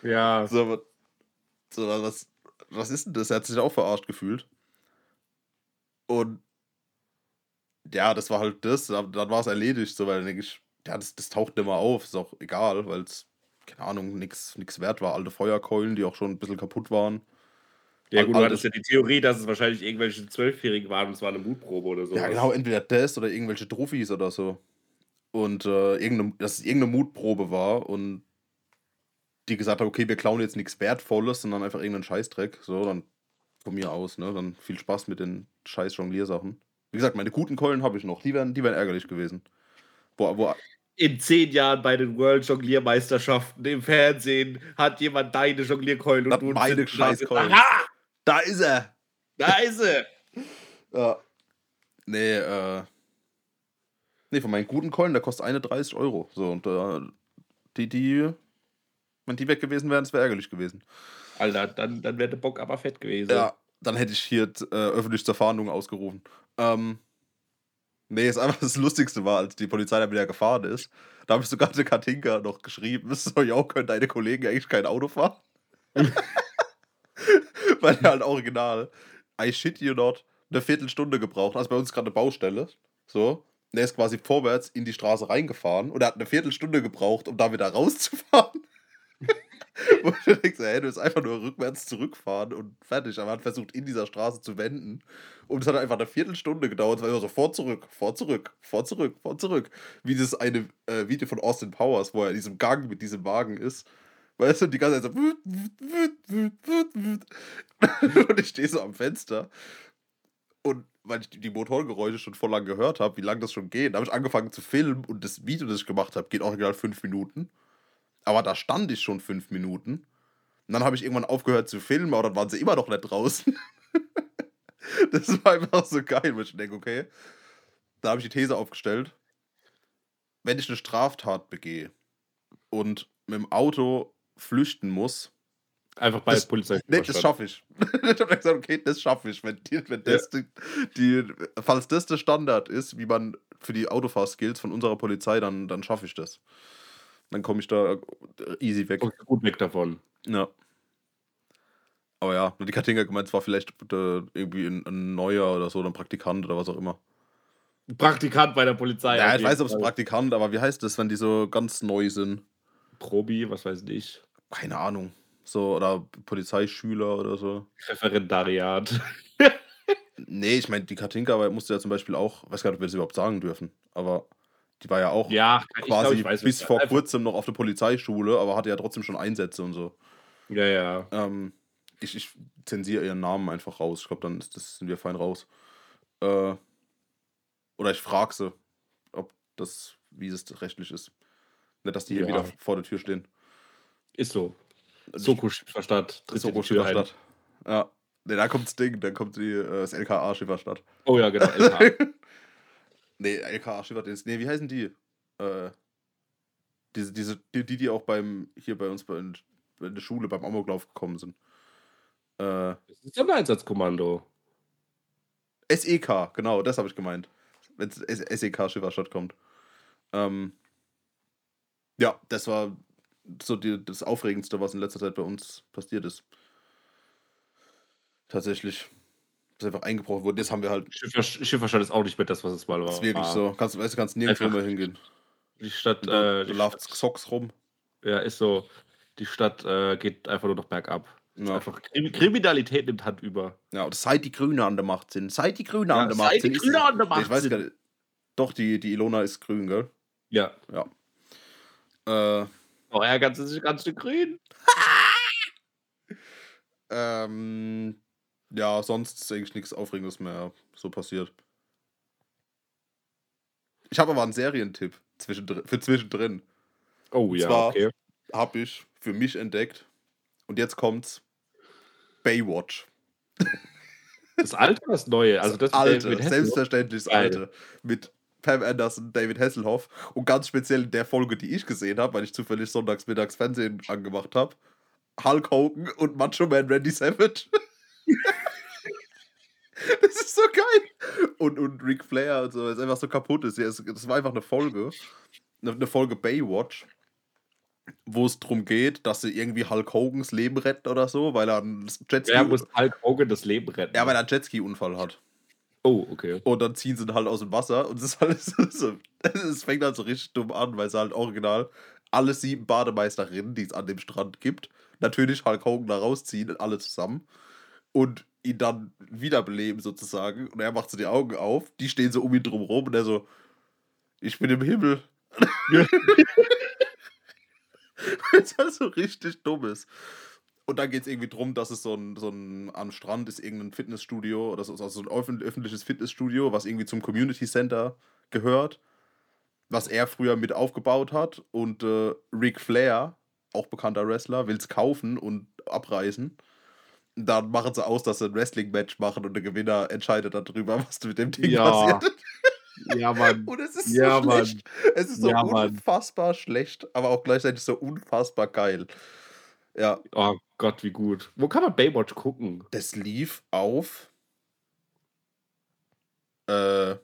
Ja. So, so was, was ist denn das? Er hat sich auch verarscht gefühlt. Und ja, das war halt das, dann war es erledigt, so, weil dann denke ich, ja, das, das taucht nicht mehr auf, ist auch egal, weil es, keine Ahnung, nichts wert war. Alte Feuerkeulen, die auch schon ein bisschen kaputt waren. Ja, gut, du hattest ja die Theorie, dass es wahrscheinlich irgendwelche Zwölfjährigen waren und es war eine Mutprobe oder so. Ja, genau, entweder das oder irgendwelche Trophys oder so. Und äh, irgendeine, dass es irgendeine Mutprobe war und die gesagt haben, okay, wir klauen jetzt nichts Wertvolles, sondern einfach irgendeinen Scheißdreck. So, dann von mir aus, ne? Dann viel Spaß mit den scheiß Jongliersachen. Wie gesagt, meine guten Keulen habe ich noch. Die wären, die wären ärgerlich gewesen. Wo, wo, in zehn Jahren bei den World Jongliermeisterschaften im Fernsehen hat jemand deine Jonglierkeulen und du meine Scheißkeulen. Aha! Da ist er! Da ist er! ja. Nee, äh. Nee, von meinen guten Keulen, der kostet eine 30 Euro. So, und äh, die, die. Wenn die weg gewesen wären, es wäre ärgerlich gewesen. Alter, dann, dann wäre der Bock aber fett gewesen. Ja, dann hätte ich hier äh, öffentlich zur Fahndung ausgerufen. Ähm. Nee, ist einfach das Lustigste war, als die Polizei dann wieder gefahren ist. Da habe ich sogar der Katinka noch geschrieben, so, ja, können deine Kollegen eigentlich kein Auto fahren? Weil er halt original, I shit you not, eine Viertelstunde gebraucht. Also bei uns gerade eine Baustelle. So. Und er ist quasi vorwärts in die Straße reingefahren und er hat eine Viertelstunde gebraucht, um da wieder rauszufahren. Wo du denkst, hey, du willst einfach nur rückwärts zurückfahren und fertig. Aber er hat versucht, in dieser Straße zu wenden. Und es hat einfach eine Viertelstunde gedauert. Es war so vor zurück, vor zurück, vor zurück, vor zurück. Wie das eine äh, Video von Austin Powers, wo er in diesem Gang mit diesem Wagen ist. Weißt du, die ganze Zeit so. und ich stehe so am Fenster. Und weil ich die Motorgeräusche schon voll lang gehört habe, wie lange das schon geht, habe ich angefangen zu filmen und das Video, das ich gemacht habe, geht auch original fünf Minuten. Aber da stand ich schon fünf Minuten. Und dann habe ich irgendwann aufgehört zu filmen, aber dann waren sie immer noch nicht draußen. das war einfach so geil, weil ich denke, okay, da habe ich die These aufgestellt, wenn ich eine Straftat begehe und mit dem Auto flüchten muss, Einfach bei das, Polizei. Nee, das schaffe ich. ich habe gesagt, okay, das schaffe ich. Wenn, die, wenn das ja. die, die, falls das der Standard ist, wie man für die Autofahrskills von unserer Polizei, dann, dann schaffe ich das. Dann komme ich da easy weg. Kommst gut weg davon. Ja. Aber ja, die Katinga gemeint, es war vielleicht äh, irgendwie ein, ein, neuer oder so, oder ein Praktikant oder was auch immer. Praktikant bei der Polizei. Ja, ich weiß, ob es Praktikant, aber wie heißt das, wenn die so ganz neu sind? Probi, was weiß ich. Keine Ahnung. So, oder Polizeischüler oder so. Referendariat. nee, ich meine, die Katinka musste ja zum Beispiel auch, weiß gar nicht, ob wir das überhaupt sagen dürfen, aber die war ja auch ja, quasi glaub, weiß, bis vor kurzem noch auf der Polizeischule, aber hatte ja trotzdem schon Einsätze und so. Ja, ja. Ähm, ich, ich zensiere ihren Namen einfach raus. Ich glaube, dann ist, das sind wir fein raus. Äh, oder ich frage sie, ob das, wie es rechtlich ist. Nicht, dass die hier wieder vor der Tür stehen. Ist so. Soko Schifferstadt. Soko Schifferstadt. Ja. Ne, da kommt das Ding, dann kommt die, äh, das LKA Schifferstadt. Oh ja, genau, LKA. nee, LKA Schifferstadt. Nee, wie heißen die? Äh, diese, diese, die, die auch beim, hier bei uns bei, in der Schule beim Amoklauf gekommen sind. Äh, das ist ein Einsatzkommando. SEK, genau, das habe ich gemeint. Wenn SEK Schifferstadt kommt. Ähm, ja, das war so die, das Aufregendste, was in letzter Zeit bei uns passiert ist. Tatsächlich. Das einfach eingebrochen wurde. Jetzt haben wir halt. Schifferstadt ist auch nicht mehr das, was es mal war. Das ist wirklich so. Kannst, weißt, du kannst nirgendwo mehr hingehen. Die Stadt. Du, äh, du laufst Socks rum. Ja, ist so. Die Stadt äh, geht einfach nur noch bergab. Ja. Einfach Kriminalität nimmt Hand über. Ja, und seit die Grüne an der Macht sind. Seit die Grüne ja, an der Macht seit sind. Die Grüne an der Macht ich weiß gar nicht. Doch, die, die Ilona ist grün, gell? Ja. Ja. Äh, oh, ja, ganz, ganz grün. ähm, ja, sonst ist eigentlich nichts Aufregendes mehr so passiert. Ich habe aber einen Serientipp zwischendrin, für zwischendrin. Oh Und ja, zwar okay. habe ich für mich entdeckt. Und jetzt kommt's. Baywatch. Das alte oder das neue? Also das alte, mit selbstverständlich das alte. Mit Pam Anderson, David Hasselhoff und ganz speziell in der Folge, die ich gesehen habe, weil ich zufällig sonntags mittags Fernsehen angemacht habe, Hulk Hogan und Macho Man Randy Savage. das ist so geil. Und, und Ric Flair und so, ist einfach so kaputt ist. Das war einfach eine Folge, eine Folge Baywatch, wo es darum geht, dass sie irgendwie Hulk Hogans Leben retten oder so, weil er einen Jetski. Wer muss Hulk Hogan das Leben retten? Ja, weil er einen Jetski-Unfall hat. Oh, okay. Und dann ziehen sie ihn halt aus dem Wasser und es ist halt so, es fängt halt so richtig dumm an, weil es halt original alle sieben Bademeisterinnen, die es an dem Strand gibt, natürlich Hulk Hogan da rausziehen, alle zusammen und ihn dann wiederbeleben sozusagen. Und er macht so die Augen auf, die stehen so um ihn drum rum und er so, ich bin im Himmel. Weil halt so richtig dumm ist. Und dann geht es irgendwie darum, dass es so ein, so ein, am Strand ist irgendein Fitnessstudio oder so, also so ein öffentliches Fitnessstudio, was irgendwie zum Community Center gehört, was er früher mit aufgebaut hat. Und äh, Ric Flair, auch bekannter Wrestler, will es kaufen und abreißen. Dann machen sie aus, dass sie ein Wrestling-Match machen und der Gewinner entscheidet darüber, was mit dem Ding Ja. passiert. Ja, Mann. Und es ist Ja, so schlecht. Es ist so Ja, Mann. unfassbar schlecht, aber auch gleichzeitig so unfassbar geil. Ja, Oh Gott, wie gut. Wo kann man Baywatch gucken? das lief auf äh,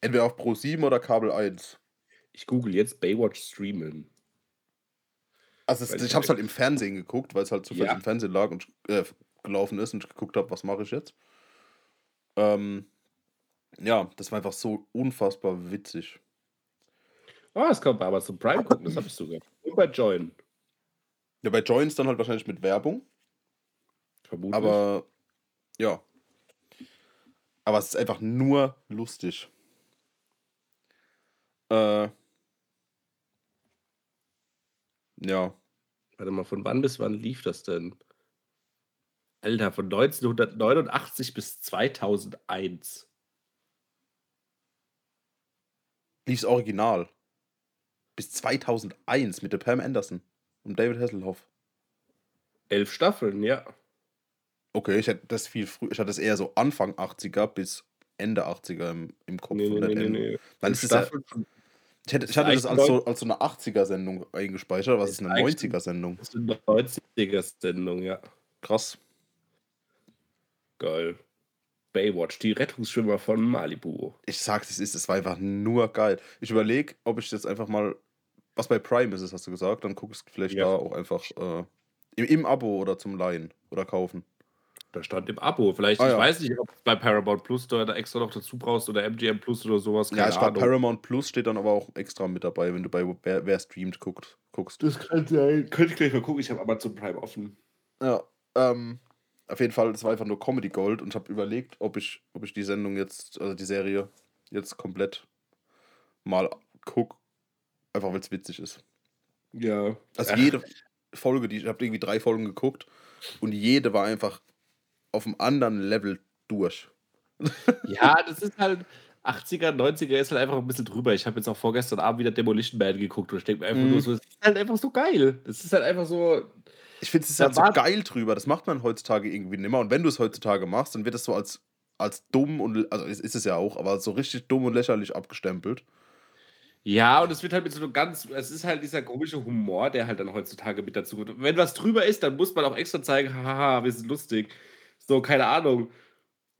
entweder auf Pro 7 oder Kabel 1. Ich google jetzt Baywatch streamen. Also es, ich habe es halt im Fernsehen geguckt, weil es halt zufällig Ja. im Fernsehen lag und äh, gelaufen ist und ich geguckt habe, was mache ich jetzt. Ähm, ja, das war einfach so unfassbar witzig. Ah, das kann man bei Amazon Prime gucken, das habe ich sogar. Und bei Join. Ja, bei Joins dann halt wahrscheinlich mit Werbung, Vermutlich. aber ja. Aber es ist einfach nur lustig. Äh, ja. Warte mal, von wann bis wann lief das denn? Alter, von 1989 bis 2001. Lief's Original. Bis 2001 mit der Pam Anderson und David Hasselhoff. Elf Staffeln, ja. Okay, ich hätte das viel früher, ich hatte das eher so Anfang 80er bis Ende 80er im, im Kopf. Nee, nee, nee, nee. Dann ist es ja, ich hätte, ich hatte das als so, als so eine 80er-Sendung eingespeichert, was ist Ist eine eigentlich- 90er-Sendung? Das ist eine 90er-Sendung, ja. Krass. Geil. Baywatch, die Rettungsschwimmer von Malibu. Ich sag's, es ist, es war einfach nur geil. Ich überlege, ob ich jetzt einfach mal, was bei Prime ist, es, hast du gesagt, dann guck ich vielleicht Ja. da auch einfach äh, im, im Abo oder zum Leihen oder kaufen. Da stand im Abo. Vielleicht, Ah, ich ja. weiß nicht, ob du bei Paramount Plus da extra noch dazu brauchst oder MGM Plus oder sowas. ja, keine ich glaube. Paramount Plus steht dann aber auch extra mit dabei, wenn du bei Wer, wer streamt guckt, guckst. Das kann sein. Könnte ich gleich mal gucken. Ich habe Amazon Prime offen. Ja, ähm, auf jeden Fall, das war einfach nur Comedy Gold und ich habe überlegt, ob ich, ob ich die Sendung jetzt, also die Serie jetzt komplett mal guck, einfach weil es witzig ist. Ja. Also Ach, jede Folge, die ich habe irgendwie drei Folgen geguckt und jede war einfach auf einem anderen Level durch. Ja, das ist halt. 80er, 90er ist halt einfach ein bisschen drüber. Ich habe jetzt auch vorgestern Abend wieder Demolition Man geguckt und ich denke mir einfach Mhm. nur so, es ist halt einfach so geil. Das ist halt einfach so. Ich finde, es ist halt so geil drüber. Das macht man heutzutage irgendwie nimmer. Und wenn du es heutzutage machst, dann wird es so als, als dumm und, also ist es ja auch, aber so richtig dumm und lächerlich abgestempelt. Ja, und es wird halt mit so einem ganz, es ist halt dieser komische Humor, der halt dann heutzutage mit dazu kommt. Wenn was drüber ist, dann muss man auch extra zeigen, haha, wir sind lustig. So, keine Ahnung.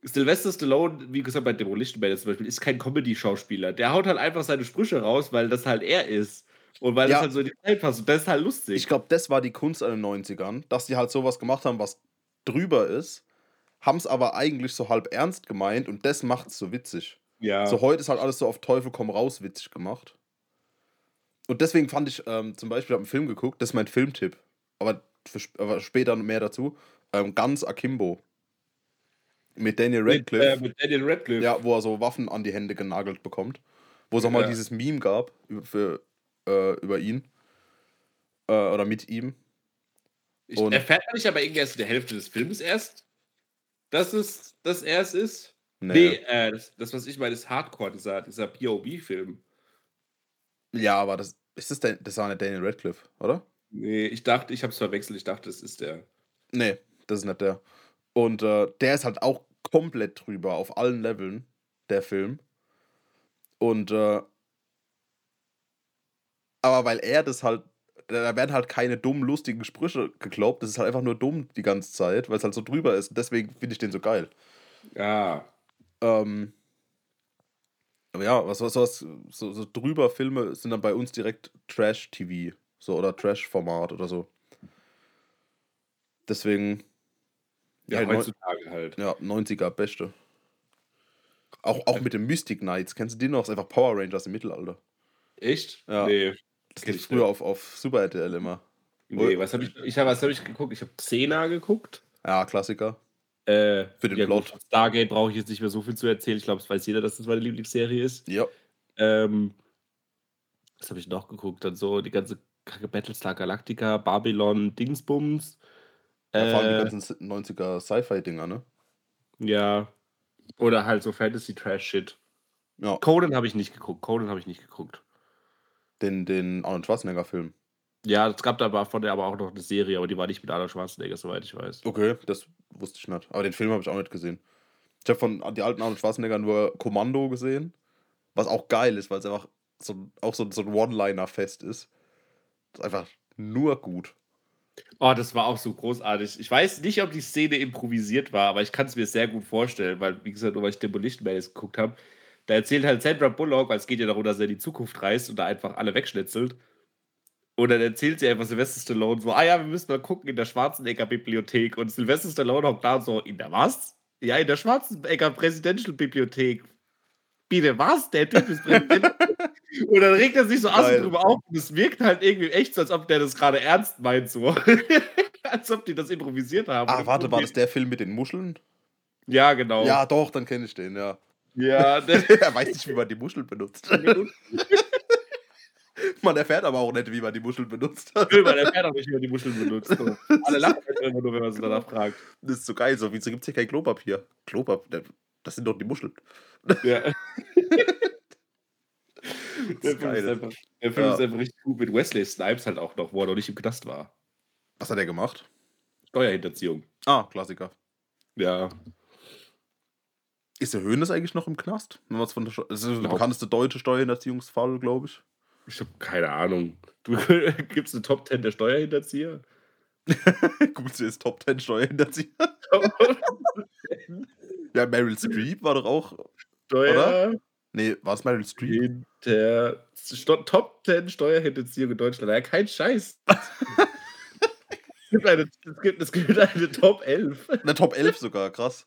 Sylvester Stallone, wie gesagt, bei Demolition Man zum Beispiel, ist kein Comedy-Schauspieler. Der haut halt einfach seine Sprüche raus, weil das halt er ist. Und weil Ja. das halt so in die Zeit passt. Und das ist halt lustig. Ich glaube, das war die Kunst an den 90ern, dass die halt sowas gemacht haben, was drüber ist, haben es aber eigentlich so halb ernst gemeint und das macht es so witzig. Ja. So heute ist halt alles so auf Teufel komm raus witzig gemacht. Und deswegen fand ich ähm, zum Beispiel, ich habe einen Film geguckt, das ist mein Filmtipp, aber, für, aber später mehr dazu. Ähm, ganz Akimbo. Mit Daniel mit, Radcliffe. äh, mit Daniel Radcliffe. Ja, wo er so Waffen an die Hände genagelt bekommt. Wo es auch mal Ja. dieses Meme gab über, für, äh, über ihn. Äh, oder mit ihm. Ich, erfährt man nicht aber irgendwie erst in der Hälfte des Films erst, dass es, dass er es ist? Nee. Nee, äh, das, das, was ich meine, ist Hardcore, dieser, dieser POV-Film. Ja, aber das ist das, Dan- das war nicht Daniel Radcliffe, oder? Nee, ich dachte, ich habe es verwechselt. Ich dachte, das ist der. Nee, das ist nicht der. Und äh, der ist halt auch komplett drüber auf allen Leveln, der Film. Und äh, aber weil er das halt, da werden halt keine dummen, lustigen Sprüche geglaubt, das ist halt einfach nur dumm die ganze Zeit, weil es halt so drüber ist. Und deswegen finde ich den so geil. Ja. Ähm, aber ja, was, was, was so, so drüber Filme sind dann bei uns direkt Trash-TV, so oder Trash-Format oder so. Deswegen, Ja, Ja, neu- heutzutage halt. ja, 90er beste. Auch, auch mit den Mystic Knights, kennst du die noch? Das ist einfach Power Rangers im Mittelalter. Echt? Ja. Nee. Das ich früher nicht. auf, auf Super RTL immer. Nee, was habe ich, ich hab, was hab ich geguckt? Ich habe Xena geguckt. Ja, Klassiker. Äh, Für den ja, Plot. gut, Stargate brauche ich jetzt nicht mehr so viel zu erzählen. Ich glaube, es weiß jeder, dass das meine Lieblingsserie ist. Ja. Ähm, was habe ich noch geguckt? Dann so die ganze Kacke Battlestar Galactica, Babylon, Dingsbums. ja vor allem Äh, die ganzen 90er Sci-Fi-Dinger, ne? ja. Oder halt so Fantasy-Trash-Shit. Ja, Conan habe ich nicht geguckt. Conan habe ich nicht geguckt. den, den Arnold Schwarzenegger-Film. Ja, es gab da aber von der aber auch noch eine Serie, aber die war nicht mit Arnold Schwarzenegger, soweit ich weiß. Okay, das wusste ich nicht. Aber den Film habe ich auch nicht gesehen. Ich habe von die alten Arnold Schwarzenegger nur Kommando gesehen, was auch geil ist, weil es einfach so, auch so, so ein One-Liner-Fest ist. Das ist einfach nur gut. Oh, das war auch so großartig. Ich weiß nicht, ob die Szene improvisiert war, aber ich kann es mir sehr gut vorstellen, weil, wie gesagt, nur weil ich Demolition Man jetzt geguckt habe, da erzählt halt Sandra Bullock, weil es geht ja darum, dass er in die Zukunft reist und da einfach alle wegschnitzelt. Und dann erzählt sie einfach Sylvester Stallone so, ah ja, wir müssen mal gucken in der Schwarzenegger-Bibliothek. Und Sylvester Stallone hockt da und so, in der was? Ja, in der Schwarzenegger Presidential Bibliothek. Bitte was? Der Typ ist Präsident. und dann regt er sich so assi drüber auf und es wirkt halt irgendwie echt so, als ob der das gerade ernst meint, so. als ob die das improvisiert haben. Ah, Und warte, war das der Film mit den Muscheln? Ja, genau. Ja, doch, dann kenne ich den, ja. ja der, er weiß nicht, wie man die Muscheln benutzt. Man erfährt aber auch nicht, wie man die Muscheln benutzt. man erfährt auch nicht, wie man die Muscheln benutzt. Alle lachen halt immer nur, wenn man sie danach fragt. Das ist so geil, so wieso gibt es hier kein Klopapier? Klopapier, das sind doch die Muscheln. Ja. Der ist Film, ist geil. einfach, der Film Ja. ist einfach richtig gut mit Wesley Snipes halt auch noch, wo er noch nicht im Knast war. Was hat er gemacht? Steuerhinterziehung. Ah, Klassiker. Ja. Ist der Höhnes eigentlich noch im Knast? Wenn man's von der Steu- das ist der bekannteste deutsche Steuerhinterziehungsfall, glaube ich. Ich habe keine Ahnung. Du, Gibt es eine Top 10 der Steuerhinterzieher? Gut, sie ist Top 10 Steuerhinterzieher. Ja, Meryl Streep war doch auch. Steuer Nee, war es Meryl Streep? hinter Sto Top 10 Steuerhinterziehung in Deutschland. Ja, kein Scheiß. es, gibt eine, es, gibt, es gibt eine Top 11. Eine Top 11 sogar, krass.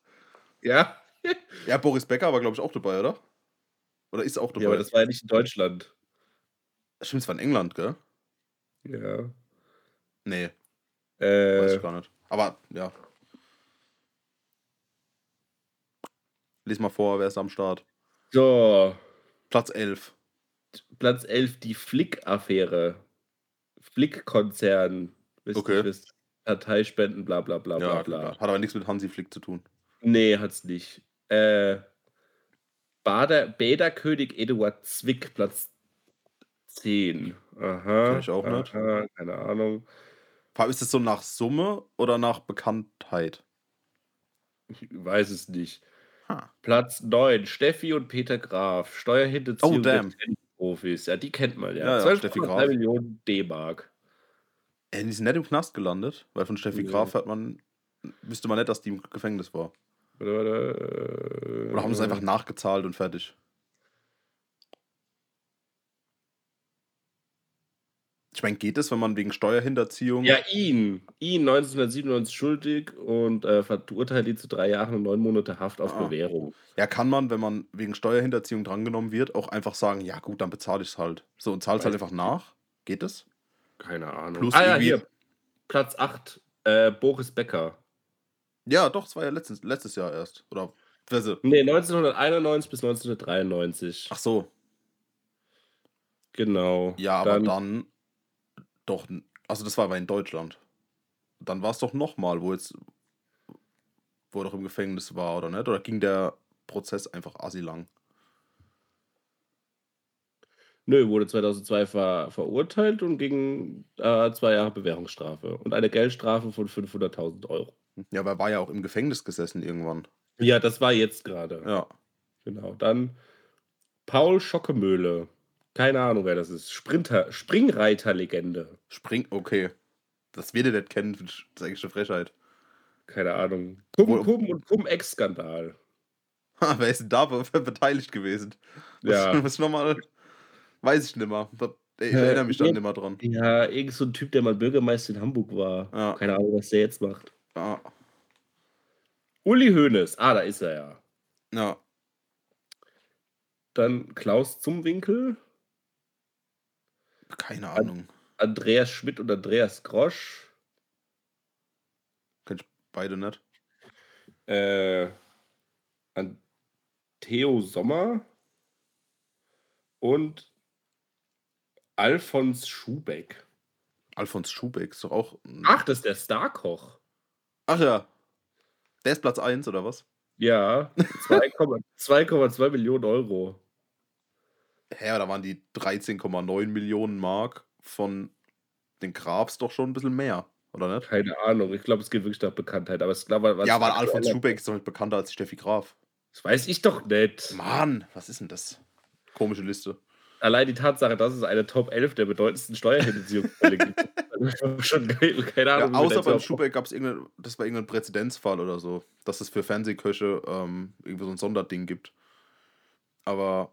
Ja. Ja, Boris Becker war, glaube ich, auch dabei, oder? Oder ist auch dabei? ja, aber das war ja nicht in Deutschland. Stimmt, es war in England, gell? Ja. Nee, weiß Äh, ich gar nicht. Aber, ja. Lies mal vor, wer ist am Start? so, Platz 11. Platz 11, die Flick-Affäre. Flick-Konzern. Okay. wisst, Parteispenden, bla bla bla bla Ja, bla. klar. Hat aber nichts mit Hansi Flick zu tun. Nee, hat's nicht. Äh, Bader, Bäderkönig Eduard Zwick, Platz 10. Aha. Kenn ich auch nicht. aha, Keine Ahnung. Vor allem, Ist das so nach Summe oder nach Bekanntheit? Ich weiß es nicht. Ha. Platz 9, Steffi und Peter Graf. Steuerhinterziehung Oh, damn. der Profis. Ja, die kennt man ja. Ja, ja, 12,3 Steffi Graf. Millionen D-Mark. Ey, die sind nicht im Knast gelandet, weil von Steffi Nee. Graf hat man. Wüsste man nicht, dass die im Gefängnis war. Warte, warte. Oder haben sie es äh, einfach nachgezahlt und fertig? Ich meine, geht es, wenn man wegen Steuerhinterziehung. Ja, ihn. Ihn 1997 schuldig und äh, verurteilt ihn zu drei Jahren und neun Monate Haft auf Ah. Bewährung. Ja, kann man, wenn man wegen Steuerhinterziehung drangenommen wird, auch einfach sagen, ja gut, dann bezahle ich es halt. So und zahlst halt Weiß einfach nach. Geht das? Keine Ahnung. Plus ah ja, hier. Platz 8. Äh, Boris Becker. Ja, doch, es war ja letztes, letztes Jahr erst. Oder Nee, 1991 bis 1993. Ach so. Genau. Ja, aber Dann, dann, doch, also das war aber in Deutschland. Dann war es doch nochmal, wo jetzt, wo er doch im Gefängnis war, oder nicht? Oder ging der Prozess einfach assi lang? Nö, wurde 2002 ver verurteilt und ging äh, zwei Jahre Bewährungsstrafe und eine Geldstrafe von 500.000 Euro. Ja, aber er war ja auch im Gefängnis gesessen irgendwann. Ja, das war jetzt gerade. Ja. Genau. Dann Paul Schockemöhle. Keine Ahnung, wer das ist. Sprinter, Springreiterlegende. Spring, okay. Das wir nicht kennen, das ist eigentlich eine Frechheit. Keine Ahnung. Kum, Kum und Cum-Ex-Skandal. Ha, wer ist denn da be- beteiligt gewesen? Ja. Was, was nochmal? Weiß ich nicht mehr. Ich Äh, erinnere mich dann ja. nicht mehr dran. Ja, irgend so ein Typ, der mal Bürgermeister in Hamburg war. Ja. Keine Ahnung, was der jetzt macht. Ja. Uli Hoeneß. Ah, da ist er ja. ja. Dann Klaus Zumwinkel, Keine Ahnung. Andreas Schmidt und Andreas Grosch. Kenn ich beide nicht. Äh, an Theo Sommer und Alfons Schubeck. Alfons Schubeck ist doch auch. Ach, das ist der Starkoch. Ach ja. Der ist Platz 1 oder was? Ja, 2,2 2,2 Millionen Euro. Hä, da waren die 13,9 Millionen Mark von den Grabs doch schon ein bisschen mehr, oder nicht? Keine Ahnung, ich glaube, es geht wirklich nach Bekanntheit. Aber es glaube, was ja, aber Alfons Schubeck ist doch nicht bekannter als Steffi Graf. Das weiß ich doch nicht. Mann, was ist denn das? Komische Liste. Allein die Tatsache, dass es eine Top 11 der bedeutendsten Steuerhinterziehungsfälle gibt. Schon geil. Keine Ja, Ahnung. wir außer beim Schubeck gab es irgendein, das war irgendein Präzedenzfall oder so, dass es für Fernsehköche ähm, irgendwie so ein Sonderding gibt. Aber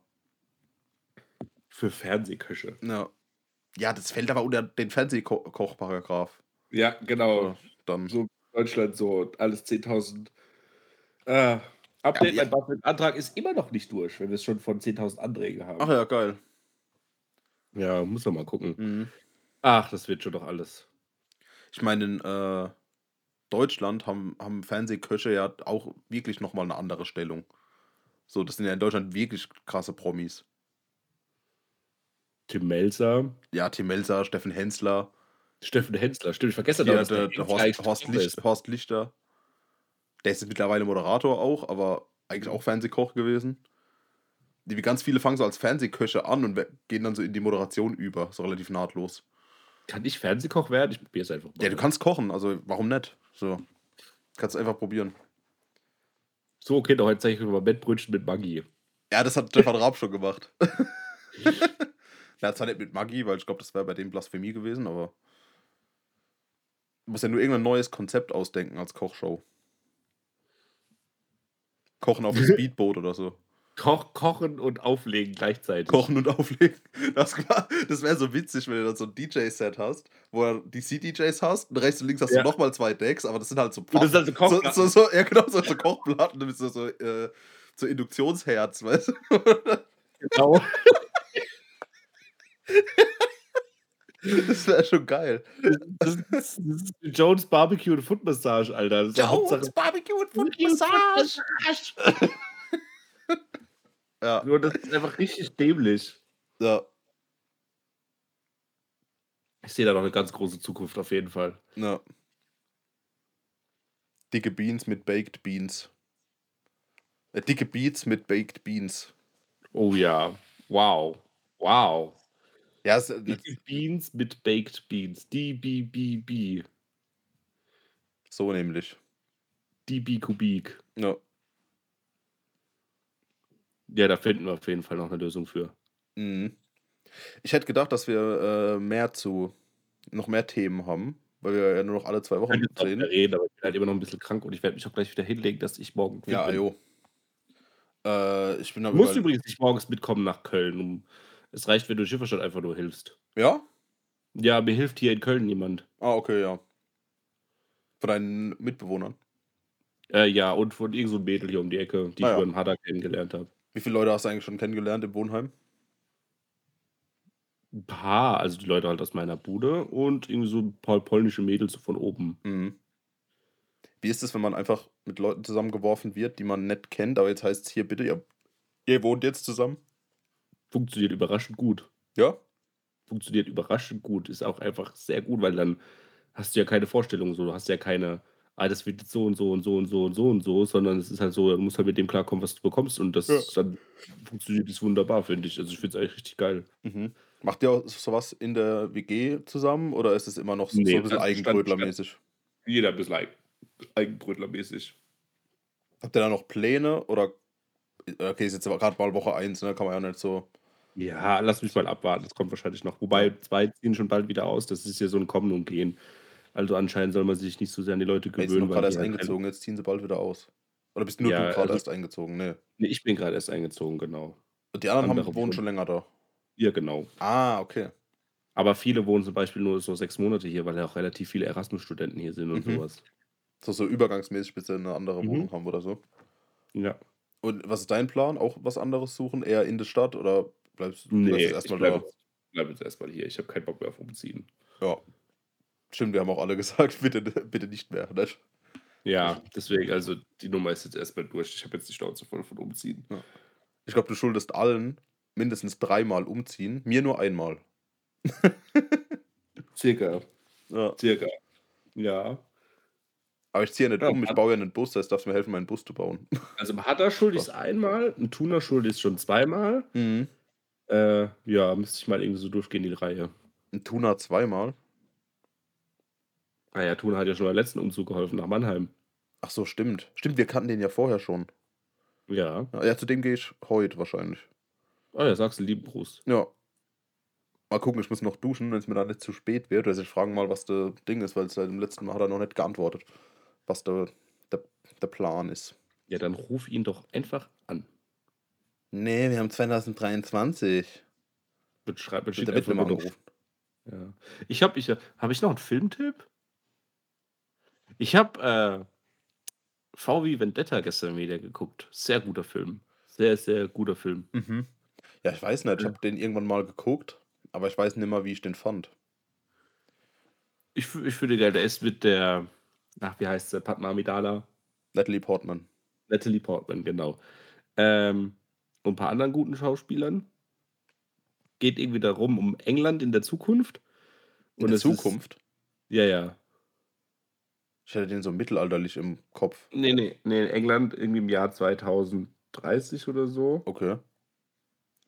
Für Fernsehköche. ja, ja, das fällt aber unter den Fernsehkochparagraf. Ja, genau. Dann So Deutschland so alles 10.000. Äh, Update, Ja, mein BAföG-Antrag ist immer noch nicht durch, wenn wir es schon von 10.000 Anträgen haben. Ach ja, geil. Ja, muss man mal gucken. Mhm. Ach, das wird schon doch alles. Ich meine, in äh, Deutschland haben, haben Fernsehköche ja auch wirklich nochmal eine andere Stellung. So, das sind ja in Deutschland wirklich krasse Promis. Tim Melzer, Ja, Tim Melzer, Steffen Hensler, Steffen Hensler, stimmt, ich vergesse doch, dass der, der Horst, Horst, Licht. Horst Lichter. Der ist jetzt mittlerweile Moderator auch, aber eigentlich auch Fernsehkoch gewesen. Die, wie ganz viele fangen so als Fernsehköche an und gehen dann so in die Moderation über, so relativ nahtlos. Kann ich Fernsehkoch werden? Ich probiere es einfach mal. Ja, du kannst kochen, also warum nicht? So. Kannst einfach probieren. So, okay, heute zeige ich euch mal Mettbrötchen mit Maggi. Ja, das hat Stefan Raab schon gemacht. ja, zwar nicht mit Maggi, weil ich glaube, das wäre bei dem Blasphemie gewesen, aber. Du musst ja nur irgendein neues Konzept ausdenken als Kochshow. Kochen auf dem Speedboot oder so. Koch, kochen und auflegen gleichzeitig. Kochen und auflegen. Das, das wäre so witzig, wenn du dann so ein DJ-Set hast, wo du DC-DJs hast und rechts und links hast Ja. du nochmal zwei Decks, aber das sind halt so Und das ist also so, Kochplatten. so, so, ja, genau, so, so Kochplatten, so, so, äh, so Induktionsherz, weißt du? Genau. Das wäre schon geil. Das ist, das ist Jones Barbecue und Foot Massage, Alter. Ja Hauptsache. Barbecue und Foot Massage. Ja, Nur das ist einfach richtig dämlich. ja, Ich sehe da noch eine ganz große Zukunft auf jeden Fall. ja. Dicke Beans mit Baked Beans. Äh, dicke Beats mit Baked Beans. Oh ja. Wow. Wow. Ja, es, Baked Beans mit Baked Beans. DBBB. so nämlich. DB Kubik. Ja. Ja, da finden wir auf jeden Fall noch eine Lösung für. Mhm. Ich hätte gedacht, dass wir äh, mehr zu, noch mehr Themen haben, weil wir ja nur noch alle zwei Ich Wochen sehen. wieder reden, aber ich bin halt immer noch 'n bisschen krank und ich werde mich auch gleich wieder hinlegen, dass ich morgen Ja, jo. Äh, ich bin Du am musst übrigens nicht morgens mitkommen nach Köln, um es reicht, wenn du Schifferstadt einfach nur hilfst. Ja? Ja, mir hilft hier in Köln niemand. Ah, okay, ja. Von deinen Mitbewohnern? Äh, ja, und von irgend so Mädel hier um die Ecke, die Ah ich ja. über 'n Hadar kennengelernt habe. Wie viele Leute hast du eigentlich schon kennengelernt im Wohnheim? 'N paar, also die Leute halt aus meiner Bude und irgendwie so 'n paar polnische Mädels so von oben. Mhm. Wie ist es, wenn man einfach mit Leuten zusammengeworfen wird, die man nicht kennt, aber jetzt heißt's: „Hier bitte, ihr ihr wohnt jetzt zusammen?“ Funktioniert überraschend gut. Ja? Funktioniert überraschend gut. Ist auch einfach sehr gut, weil dann hast du ja keine Vorstellung so. Du hast ja keine: „Ah, das wird jetzt so und so und so und so und so und so“, sondern es ist halt so, du musst halt mit dem klarkommen, was du bekommst und das Ja. dann funktioniert das wunderbar, finde ich. Also, ich finde es eigentlich richtig geil. Mhm. Macht ihr auch so was in der WG zusammen oder ist es immer noch so so Ne, 'n bisschen eigenbrötlermäßig? jeder 'n bisschen eigen eigenbrötlermäßig. Habt ihr da noch Pläne oder okay, ist jetzt aber grad mal Woche 1, ne, kann man ja nicht so Ja, lass mich mal abwarten, das kommt wahrscheinlich noch. Wobei 2 ziehen schon bald wieder aus, das ist ja so 'n Kommen und Gehen. Also, anscheinend soll man sich nicht so sehr an die Leute sind gewöhnen, weil grad die erst eingezogen, jetzt ziehen sie bald wieder aus. Oder bist nur du Ja, grad also erst eingezogen? Ne. Ne, ich bin grad erst eingezogen, genau. Und die anderen Andere haben wohnen schon länger da? Ja, genau. Ah, okay. Aber viele wohnen zum Beispiel nur so 6 Monate hier, weil ja auch relativ viele Erasmus-Studenten hier sind und Mhm. was. So so übergangsmäßig, bis sie 'ne andere Mhm. Wohnung haben oder so? Ja. Und was ist dein Plan? Auch was anderes suchen? Eher in der Stadt oder bleibst bleibst Ne, jetzt ich erst mal bleibe da? jetzt bleibe jetzt erst mal hier. Ich habe keinen Bock mehr auf Umziehen. Ja. Stimmt, wir haben auch alle gesagt: „Bitte bitte nicht mehr“, nicht? Ja, deswegen, also die Nummer ist jetzt erst mal durch. Ich habe jetzt die Schnauze voll von Umziehen. Ja. Ich glaube, du schuldest allen mindestens dreimal umziehen, mir nur einmal. Circa. Ja. Circa. Ja. Aber ich ziehe ja nicht Ja, um, ich baue ja 'nen Bus, das darfst mir helfen, meinen Bus zu bauen. Also, im Hadar schulde ich's einmal, im Thuner schulde ich's schon zweimal. Mhm. Äh, ja, müsste ich mal irgendwie so durchgehen, die Reihe. Im Thuner zweimal? Ah ja, Thuner hat ja schon beim letzten Umzug geholfen nach Mannheim. Ach so, stimmt. Stimmt, wir kannten den ja vorher schon. Ja. Ja, zu dem gehe ich heute wahrscheinlich. Oh ja, sagst du lieben Gruß. Ja. Mal gucken, ich muss noch duschen, wenn's mir dann nicht zu spät wird. Also, ich frage mal, was der Ding ist, weil seit dem letzten Mal hat er noch nicht geantwortet, was der der der Plan ist. Ja, dann ruf ihn doch einfach an. Ne, wir haben 2023. Wird schrei schick der wird angerufen. Ja. Ich habe ich, habe ich noch 'n Filmtipp? Ich habe, äh, V wie Vendetta gestern wieder geguckt. Sehr guter Film. Sehr, sehr guter Film. Mhm. Ja, ich weiß nicht, ich habe den irgendwann mal geguckt, aber ich weiß nicht mehr, wie ich den fand. Ich ich finde geil, der ist mit der ach, wie heißt sie? Padma Amidala. Natalie Portman. Natalie Portman, genau. Ähm, und 'n paar anderen guten Schauspielern. Geht irgendwie darum um England in der Zukunft. In Und der es ist Zukunft? ja, ja. Ich hätte den so mittelalterlich im Kopf. Ne, ne, ne, England irgendwie im Jahr 2030 oder so. Okay.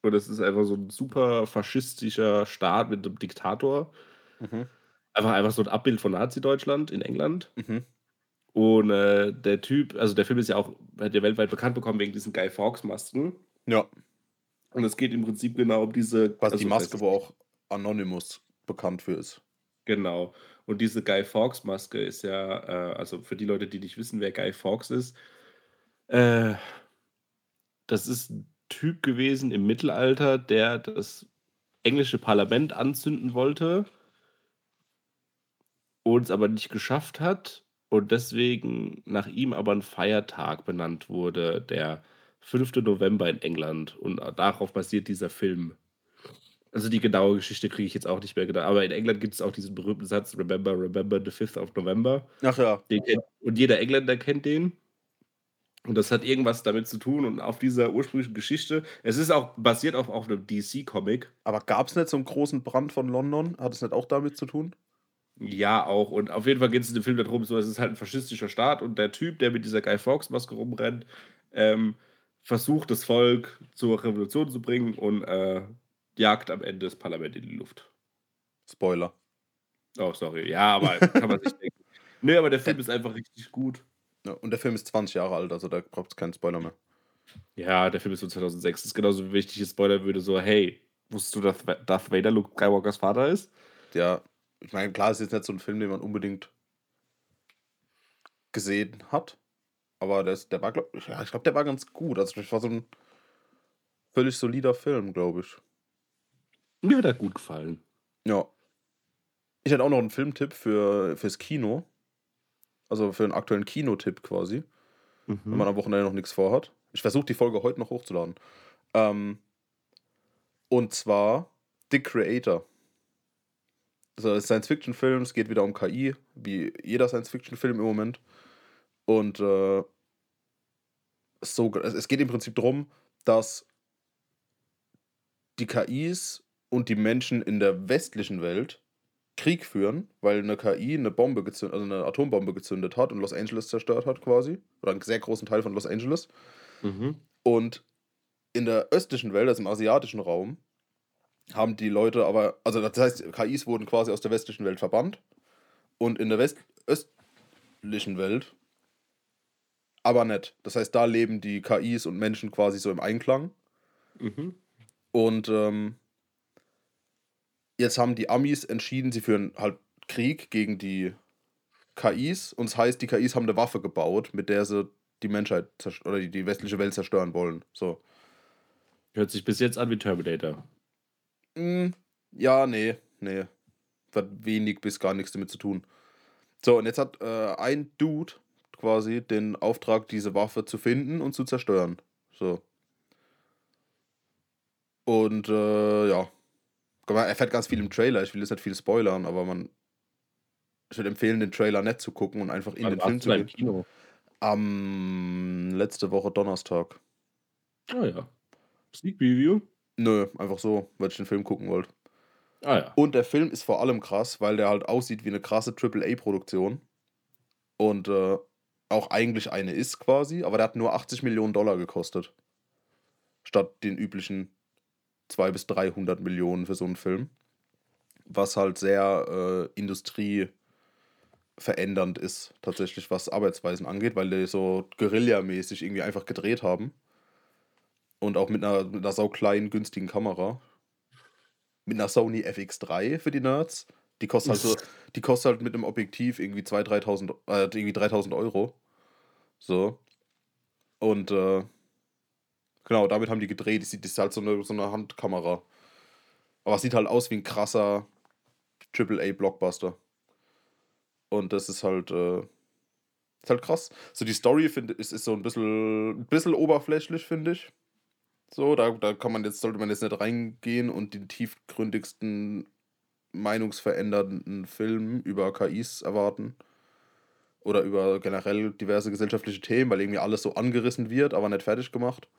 Und das ist einfach so 'n super faschistischer Staat mit 'nem Diktator. Mhm. Einfach einfach so 'n Abbild von Nazi-Deutschland in England. Mhm. Und, äh, der Typ also der Film ist ja auch hat ja weltweit bekannt bekommen wegen diesen Guy Fawkes-Masken. Ja. Und es geht im Prinzip genau um diese die also, Maske, das wo auch Anonymous bekannt für ist. Genau. Und diese Guy Fawkes-Maske ist ja, äh also für die Leute, die nicht wissen, wer Guy Fawkes ist, äh, das ist 'n Typ gewesen im Mittelalter, der das englische Parlament anzünden wollte und es aber nicht geschafft hat und deswegen nach ihm aber 'n Feiertag benannt wurde, der 5. November in England. Und darauf basiert dieser Film. Also, die genaue Geschichte kriege ich jetzt auch nicht mehr genau, aber in England gibt's auch diesen berühmten Satz: „Remember, remember the 5th of November.“ Ach ja. Kennt und jeder Engländer kennt den. Und das hat irgendwas damit zu tun und auf dieser ursprünglichen Geschichte es ist auch basiert auf auf 'nem DC-Comic. Aber gab's nicht so 'n großen Brand von London? Hat es nicht auch damit zu tun? Ja, auch. Und auf jeden Fall geht's in dem Film da drum, so es ist halt 'n faschistischer Staat und der Typ, der mit dieser Guy Fawkes-Maske rumrennt, ähm, versucht, das Volk zur Revolution zu bringen und, äh, jagt am Ende das Parlament in die Luft. Spoiler. Oh, sorry. Ja, aber kann man sich denken. Ne, aber der Film ist einfach richtig gut. Ja, und der Film ist 20 Jahre alt, also da braucht's keinen Spoiler mehr. Ja, der Film ist von 2006. Das ist genauso wie ich dich jetzt spoilern würde, so: „Hey, wusstest du, dass Darth Vader Luke Skywalkers Vater ist?“ Ja, ich meine, klar, ist jetzt nicht so ein Film, den man unbedingt gesehen hat. Aber das, der war, glaub, ja, ich glaube, der war ganz gut. Also, das war so ein völlig solider Film, glaube ich. Mir hat er gut gefallen. Ja. Ich hätte auch noch einen Filmtipp für, fürs Kino. Also für einen aktuellen Kinotipp quasi. Mhm. Wenn man am Wochenende noch nichts vorhat. Ich versuche die Folge heute noch hochzuladen. Ähm, und zwar The Creator. Also Science-Fiction-Film, es geht wieder um KI, wie jeder Science-Fiction-Film im Moment. Und äh, so, es geht im Prinzip darum, dass die KIs und die Menschen in der westlichen Welt Krieg führen, weil eine KI eine Bombe gezündet, also eine Atombombe gezündet hat und Los Angeles zerstört hat quasi. Oder einen sehr großen Teil von Los Angeles. Mhm. Und in der östlichen Welt, also im asiatischen Raum, haben die Leute aber, also das heißt, KIs wurden quasi aus der westlichen Welt verbannt. Und in der West östlichen Welt aber nicht. Das heißt, da leben die KIs und Menschen quasi so im Einklang. Mhm. Und ähm, jetzt haben die Amis entschieden, sie führen halt Krieg gegen die KIs. Und das heißt, die KIs haben eine Waffe gebaut, mit der sie die Menschheit oder die, die westliche Welt zerstören wollen. So. Hört sich bis jetzt an wie Terminator. Mm, ja, nee, nee. Hat wenig bis gar nichts damit zu tun. So, und jetzt hat äh, ein Dude quasi den Auftrag, diese Waffe zu finden und zu zerstören. So. Und äh, ja. Er fährt ganz viel im Trailer. Ich will jetzt nicht viel spoilern, aber man. Ich würde empfehlen, den Trailer nicht zu gucken und einfach in Wann den Film zu gehen. Kino? Am letzte Woche Donnerstag. Ah ja. Sneak Preview? Nö, einfach so, weil ich den Film gucken wollte. Ah ja. Und der Film ist vor allem krass, weil der halt aussieht wie eine krasse AAA-Produktion. Und äh, auch eigentlich eine ist quasi, aber der hat nur 80 Millionen Dollar gekostet. Statt den üblichen 200 bis 300 Millionen für so einen Film. Was halt sehr äh, industrieverändernd ist, tatsächlich, was Arbeitsweisen angeht, weil die so Guerilla-mäßig irgendwie einfach gedreht haben. Und auch mit einer, mit einer saukleinen, günstigen Kamera. Mit einer Sony FX3 für die Nerds. Die kostet halt so, die kostet halt mit einem Objektiv irgendwie 2.000, 3.000, äh, irgendwie 3.000 Euro. So. Und, äh, genau, damit haben die gedreht. Das ist halt so eine, so eine Handkamera. Aber es sieht halt aus wie ein krasser AAA-Blockbuster. Und das ist halt, äh, ist halt krass. So die Story finde ist, ist so ein bisschen, ein bisschen oberflächlich, finde ich. So, da, da kann man jetzt, sollte man jetzt nicht reingehen und den tiefgründigsten, meinungsverändernden Film über KIs erwarten. Oder über generell diverse gesellschaftliche Themen, weil irgendwie alles so angerissen wird, aber nicht fertig gemacht.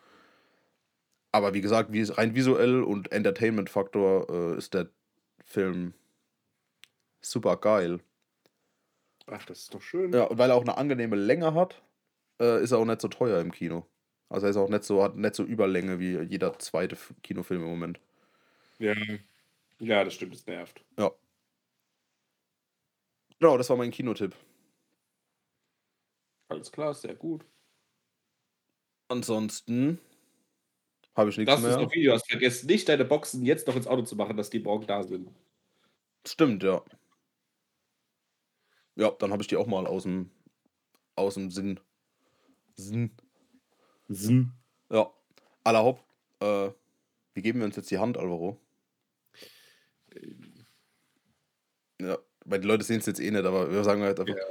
Aber wie gesagt, wie rein visuell und Entertainment-Faktor äh, ist der Film super geil. Ach, das ist doch schön. Ja, und weil er auch eine angenehme Länge hat, äh, ist er auch nicht so teuer im Kino. Also er ist auch nicht so, hat nicht so Überlänge wie jeder zweite Kinofilm im Moment. Ja. Ja, das stimmt, das nervt. Ja. Genau, das war mein Kinotipp. Alles klar, sehr gut. Ansonsten habe ich nichts das mehr. Das ist noch Video. Hast vergessen nicht, deine Boxen jetzt noch ins Auto zu machen, dass die morgen da sind. Stimmt, ja. Ja, dann habe ich die auch mal aus dem, aus dem Sinn. Sinn Sinn. Ja. Aller Haupt, äh, wie geben wir uns jetzt die Hand, Alvaro? Ja, weil die Leute sehen es jetzt eh nicht, aber wir sagen halt einfach. Ja.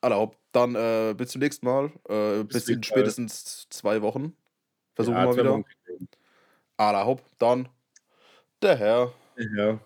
Aller Haupt, dann äh, bis zum nächsten Mal. Äh, bis, bis in spätestens zwei Wochen. Versuchen ja, wir mal wieder. Aller Haupt, dann der Herr. Der Herr.